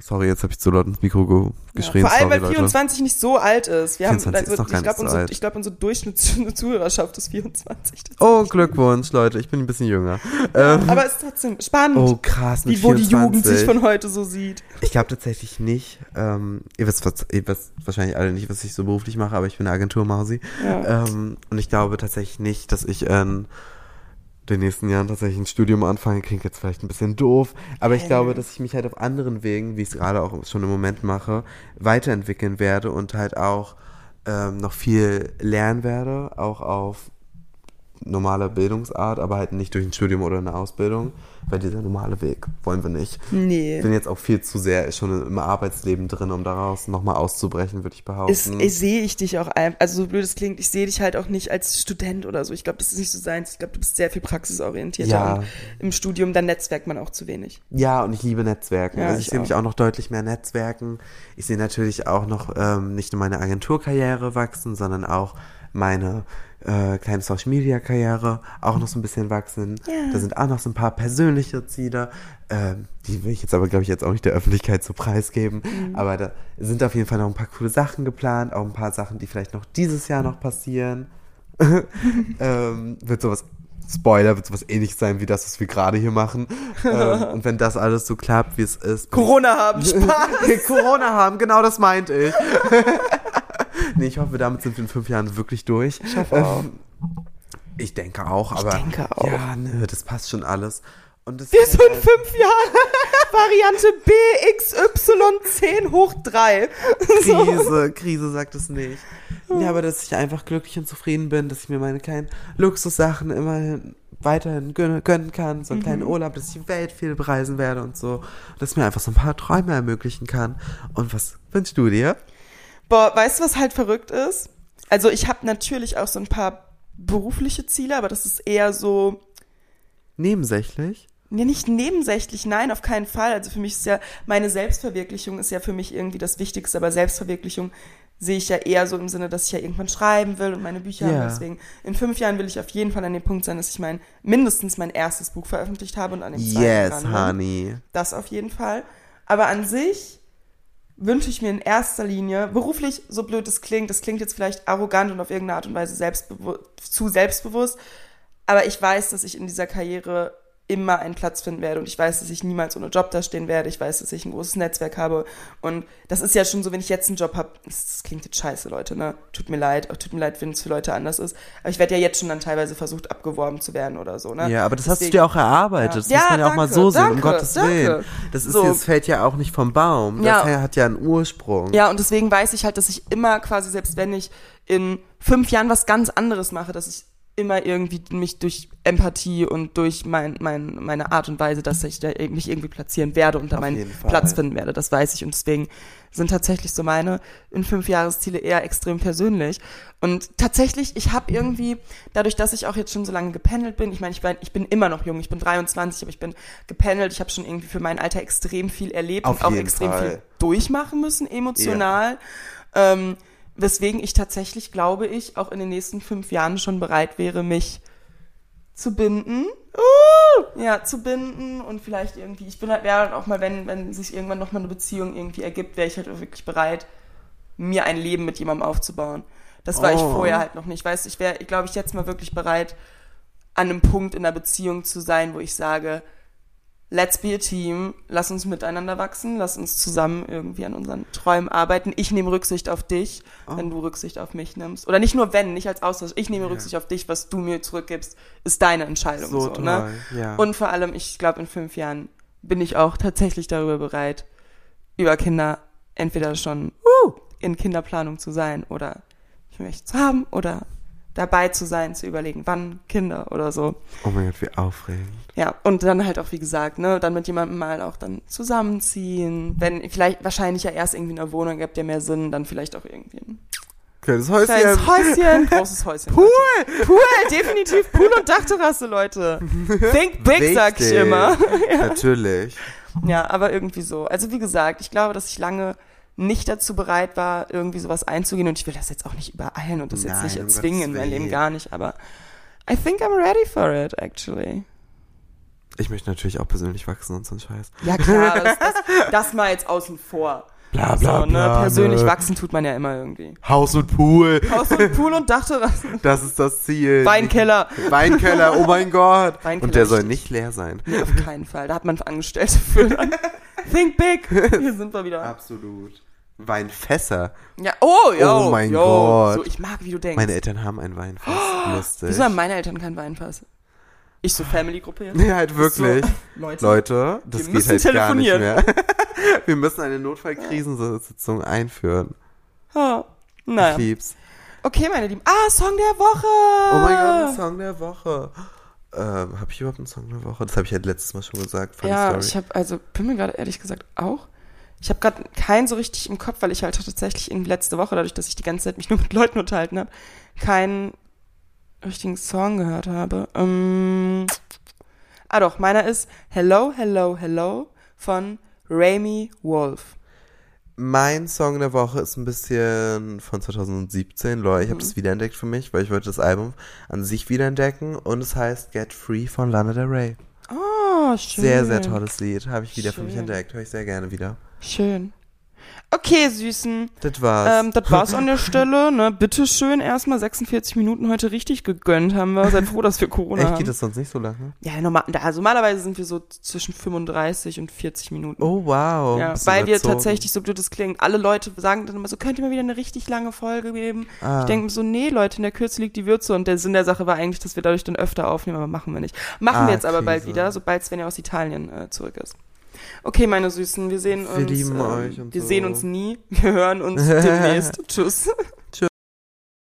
Sorry, jetzt habe ich zu laut ins Mikro ge geschrien. Vor allem, sorry, weil Leute. 24 nicht so alt ist. Wir haben, 24 also, ist ich glaube, unsere, ich glaub, unsere Durchschnittszuhörerschaft ist 24. Das Oh, ist Glückwunsch, Leute, ich bin ein bisschen jünger. Ähm, Aber es ist trotzdem spannend, oh, krass, mit wie, wo die 24. Jugend sich von heute so sieht. Ich glaube tatsächlich nicht. Ähm, ihr, wisst, ihr wisst wahrscheinlich alle nicht, was ich so beruflich mache, aber ich bin eine Agenturmausi. Ja. Ähm, und ich glaube tatsächlich nicht, dass ich in den nächsten Jahren tatsächlich ein Studium anfange. Klingt jetzt vielleicht ein bisschen doof, aber ich glaube, dass ich mich halt auf anderen Wegen, wie ich es gerade auch schon im Moment mache, weiterentwickeln werde und halt auch ähm, noch viel lernen werde, auch auf normale Bildungsart, aber halt nicht durch ein Studium oder eine Ausbildung, weil dieser normale Weg wollen wir nicht. Nee. Ich bin jetzt auch viel zu sehr schon im Arbeitsleben drin, um daraus nochmal auszubrechen, würde ich behaupten. Ist, ich sehe ich dich auch ein, also so blöd es klingt, ich sehe dich halt auch nicht als Student oder so. Ich glaube, das ist nicht so seins. Ich glaube, du bist sehr viel praxisorientierter. Ja. Und Im Studium, dann netzwerkt man auch zu wenig. Ja, und ich liebe Netzwerken. Ja, also ich, ich sehe mich auch. auch noch deutlich mehr Netzwerken. Ich sehe natürlich auch noch ähm, nicht nur meine Agenturkarriere wachsen, sondern auch meine äh, kleine Social Media Karriere auch noch so ein bisschen wachsen. Ja. Da sind auch noch so ein paar persönliche Ziele. Ähm, die will ich jetzt aber, glaube ich, jetzt auch nicht der Öffentlichkeit so preisgeben. Mhm. Aber da sind auf jeden Fall noch ein paar coole Sachen geplant, auch ein paar Sachen, die vielleicht noch dieses Jahr noch passieren. [laughs] ähm, wird sowas, Spoiler, wird sowas ähnliches sein wie das, was wir gerade hier machen. ähm, und wenn das alles so klappt, wie es ist. Corona haben, [laughs] Spaß. Corona haben, genau das meinte ich. [laughs] nee, ich hoffe, damit sind wir in fünf Jahren wirklich durch. Ich hoffe auch. Ich denke auch, aber. denke auch. Ja, nö, das passt schon alles. Und das Wir sind in fünf Jahren [laughs] Variante BXY10 hoch 3. [laughs] So. Krise, Krise sagt es nicht. Ja, aber dass ich einfach glücklich und zufrieden bin, dass ich mir meine kleinen Luxussachen immerhin weiterhin gönnen, kann, so einen kleinen Mhm. Urlaub, dass ich die Welt viel bereisen werde und so, dass mir einfach so ein paar Träume ermöglichen kann. Und was wünschst du dir? Boah, weißt du, was halt verrückt ist? Also ich habe natürlich auch so ein paar berufliche Ziele, aber das ist eher so, Nebensächlich? ja nicht nebensächlich, nein, auf keinen Fall. Also für mich ist ja, meine Selbstverwirklichung ist ja für mich irgendwie das Wichtigste, aber Selbstverwirklichung sehe ich ja eher so im Sinne, dass ich ja irgendwann schreiben will und meine Bücher habe. Deswegen, in fünf Jahren will ich auf jeden Fall an dem Punkt sein, dass ich mein, mindestens mein erstes Buch veröffentlicht habe und an dem zweiten Yes, honey. Das auf jeden Fall. Aber an sich wünsche ich mir in erster Linie, beruflich, so blöd es klingt, das klingt jetzt vielleicht arrogant und auf irgendeine Art und Weise selbstbewu zu selbstbewusst, aber ich weiß, dass ich in dieser Karriere immer einen Platz finden werde und ich weiß, dass ich niemals ohne Job dastehen werde. Ich weiß, dass ich ein großes Netzwerk habe und das ist ja schon so, wenn ich jetzt einen Job habe, das, klingt jetzt scheiße, Leute, ne? Tut mir leid, auch tut mir leid, wenn es für Leute anders ist, aber ich werde ja jetzt schon dann teilweise versucht, abgeworben zu werden oder so, ne? Ja, aber das hast du Deswegen- dir auch erarbeitet. Das Ja. muss man ja Ja, auch mal danke, so sehen, um danke, Gottes danke. Willen. Das ist So. das fällt ja auch nicht vom Baum. Ja. Das hat ja einen Ursprung. Ja, und deswegen weiß ich halt, dass ich immer quasi, selbst wenn ich in fünf Jahren was ganz anderes mache, dass ich immer irgendwie mich durch Empathie und durch mein, mein, meine Art und Weise, dass ich da mich irgendwie platzieren werde und da Auf meinen. Platz finden werde. Das weiß ich. Und deswegen sind tatsächlich so meine in fünf Jahresziele eher extrem persönlich. Und tatsächlich, ich habe irgendwie, dadurch, dass ich auch jetzt schon so lange gependelt bin, ich meine, ich bin, ich bin immer noch jung, ich bin 23, aber ich bin gependelt, ich habe schon irgendwie für mein Alter extrem viel erlebt Auf und auch extrem Fall. viel durchmachen müssen, emotional. Ähm, weswegen ich tatsächlich, glaube ich, auch in den nächsten fünf Jahren schon bereit wäre, mich zu binden. Uh, ja, zu binden und vielleicht irgendwie, ich bin halt, wäre halt auch mal, wenn, wenn sich irgendwann nochmal eine Beziehung irgendwie ergibt, wäre ich halt auch wirklich bereit, mir ein Leben mit jemandem aufzubauen. Das war ich Oh. vorher halt noch nicht. Weißt du, ich wäre, glaube ich, jetzt mal wirklich bereit, an einem Punkt in einer Beziehung zu sein, wo ich sage, let's be a team, lass uns miteinander wachsen, lass uns zusammen irgendwie an unseren Träumen arbeiten. Ich nehme Rücksicht auf dich, Oh. wenn du Rücksicht auf mich nimmst. Oder nicht nur wenn, nicht als Austausch. Ich nehme Ja. Rücksicht auf dich, was du mir zurückgibst, ist deine Entscheidung. So, So, toll. ne? Ja. Und vor allem, ich glaube, in fünf Jahren bin ich auch tatsächlich darüber bereit, über Kinder entweder schon uh, in Kinderplanung zu sein oder ich möchte es haben oder dabei zu sein, zu überlegen, wann Kinder oder so. oh mein Gott, wie aufregend. Ja, und dann halt auch, wie gesagt, ne, dann mit jemandem mal auch dann zusammenziehen. Wenn, vielleicht, wahrscheinlich ja erst irgendwie in einer Wohnung, gibt ja mehr Sinn, dann vielleicht auch irgendwie ein Kleines Häuschen. kleines Häuschen, großes Häuschen. Pool. Leute. Pool, definitiv Pool und Dachterrasse, Leute. Think big, sag ich immer. [laughs] Natürlich. Ja, aber irgendwie so. Also wie gesagt, ich glaube, dass ich lange nicht dazu bereit war, irgendwie sowas einzugehen und ich will das jetzt auch nicht übereilen und das jetzt Nein, nicht um erzwingen in Gottes mein Leben gar nicht, aber I think I'm ready for it, actually. Ich möchte natürlich auch persönlich wachsen und so ein Scheiß. Ja klar, das, das, [laughs] das mal jetzt außen vor. Bla so, ne? Persönlich wachsen tut man ja immer irgendwie. Haus und Pool. Haus und Pool und Dachterrassen. [laughs] Das ist das Ziel. Weinkeller. Weinkeller, oh mein Gott. [laughs] Weinkeller und der soll nicht leer sein. Nee, auf keinen Fall. Da hat man Angestellte für. Think big. Hier sind wir wieder. Absolut. Weinfässer. Ja, oh, yo, Oh mein yo. Gott. So, ich mag, wie du denkst. Meine Eltern haben ein Weinfass. Lustig. Wieso haben meine Eltern keinen Weinpass? Ich so Family-Gruppe [laughs] jetzt? Ja, halt wirklich. So, Leute. Leute, das Wir geht halt gar nicht telefonieren. mehr. [laughs] Wir müssen eine Notfallkrisensitzung einführen. Ja. Ich Naja. lieb's. Okay, meine Lieben. Ah, Song der Woche. Oh mein Gott, Song der Woche. Ähm, hab ich überhaupt einen Song der Woche? Das habe ich ja letztes Mal schon gesagt. Funny Ja, Story. ich habe also bin mir gerade ehrlich gesagt auch. Ich habe gerade keinen so richtig im Kopf, weil ich halt tatsächlich in letzte Woche, dadurch, dass ich die ganze Zeit mich [laughs] nur mit Leuten unterhalten habe, keinen richtigen Song gehört habe. Ähm, ah doch, meiner ist Hello, Hello, Hello von Rami Wolf. Mein Song der Woche ist ein bisschen von 2017. Leute, ich habe Mhm. das wiederentdeckt für mich, weil ich wollte das Album an sich wiederentdecken. Und es heißt Get Free von Lana Del Rey. Oh, schön. Sehr, sehr tolles Lied. Habe ich wieder für mich Schön. entdeckt. Höre ich sehr gerne wieder. Schön. Okay, Süßen. Das war's. Ähm, das war's an der Stelle. Ne? Bitteschön erstmal 46 Minuten heute richtig gegönnt haben wir. Seid froh, dass wir Corona Echt, haben. geht das sonst nicht so lange? Ja, normal, also normalerweise sind wir so zwischen 35 und 40 Minuten. Oh, wow. ja, weil wir tatsächlich, so blöd es klingt, alle Leute sagen dann immer so, könnt ihr mir wieder eine richtig lange Folge geben? Ah. Ich denke mir so, nee, Leute, in der Kürze liegt die Würze und der Sinn der Sache war eigentlich, dass wir dadurch dann öfter aufnehmen, aber machen wir nicht. Machen Ah, wir jetzt aber bald Krise. wieder, sobald Svenja aus Italien äh, zurück ist. Okay, meine Süßen, wir sehen Wir uns. lieben ähm, euch und Wir so. sehen uns nie. Wir hören uns [laughs] demnächst. Tschüss.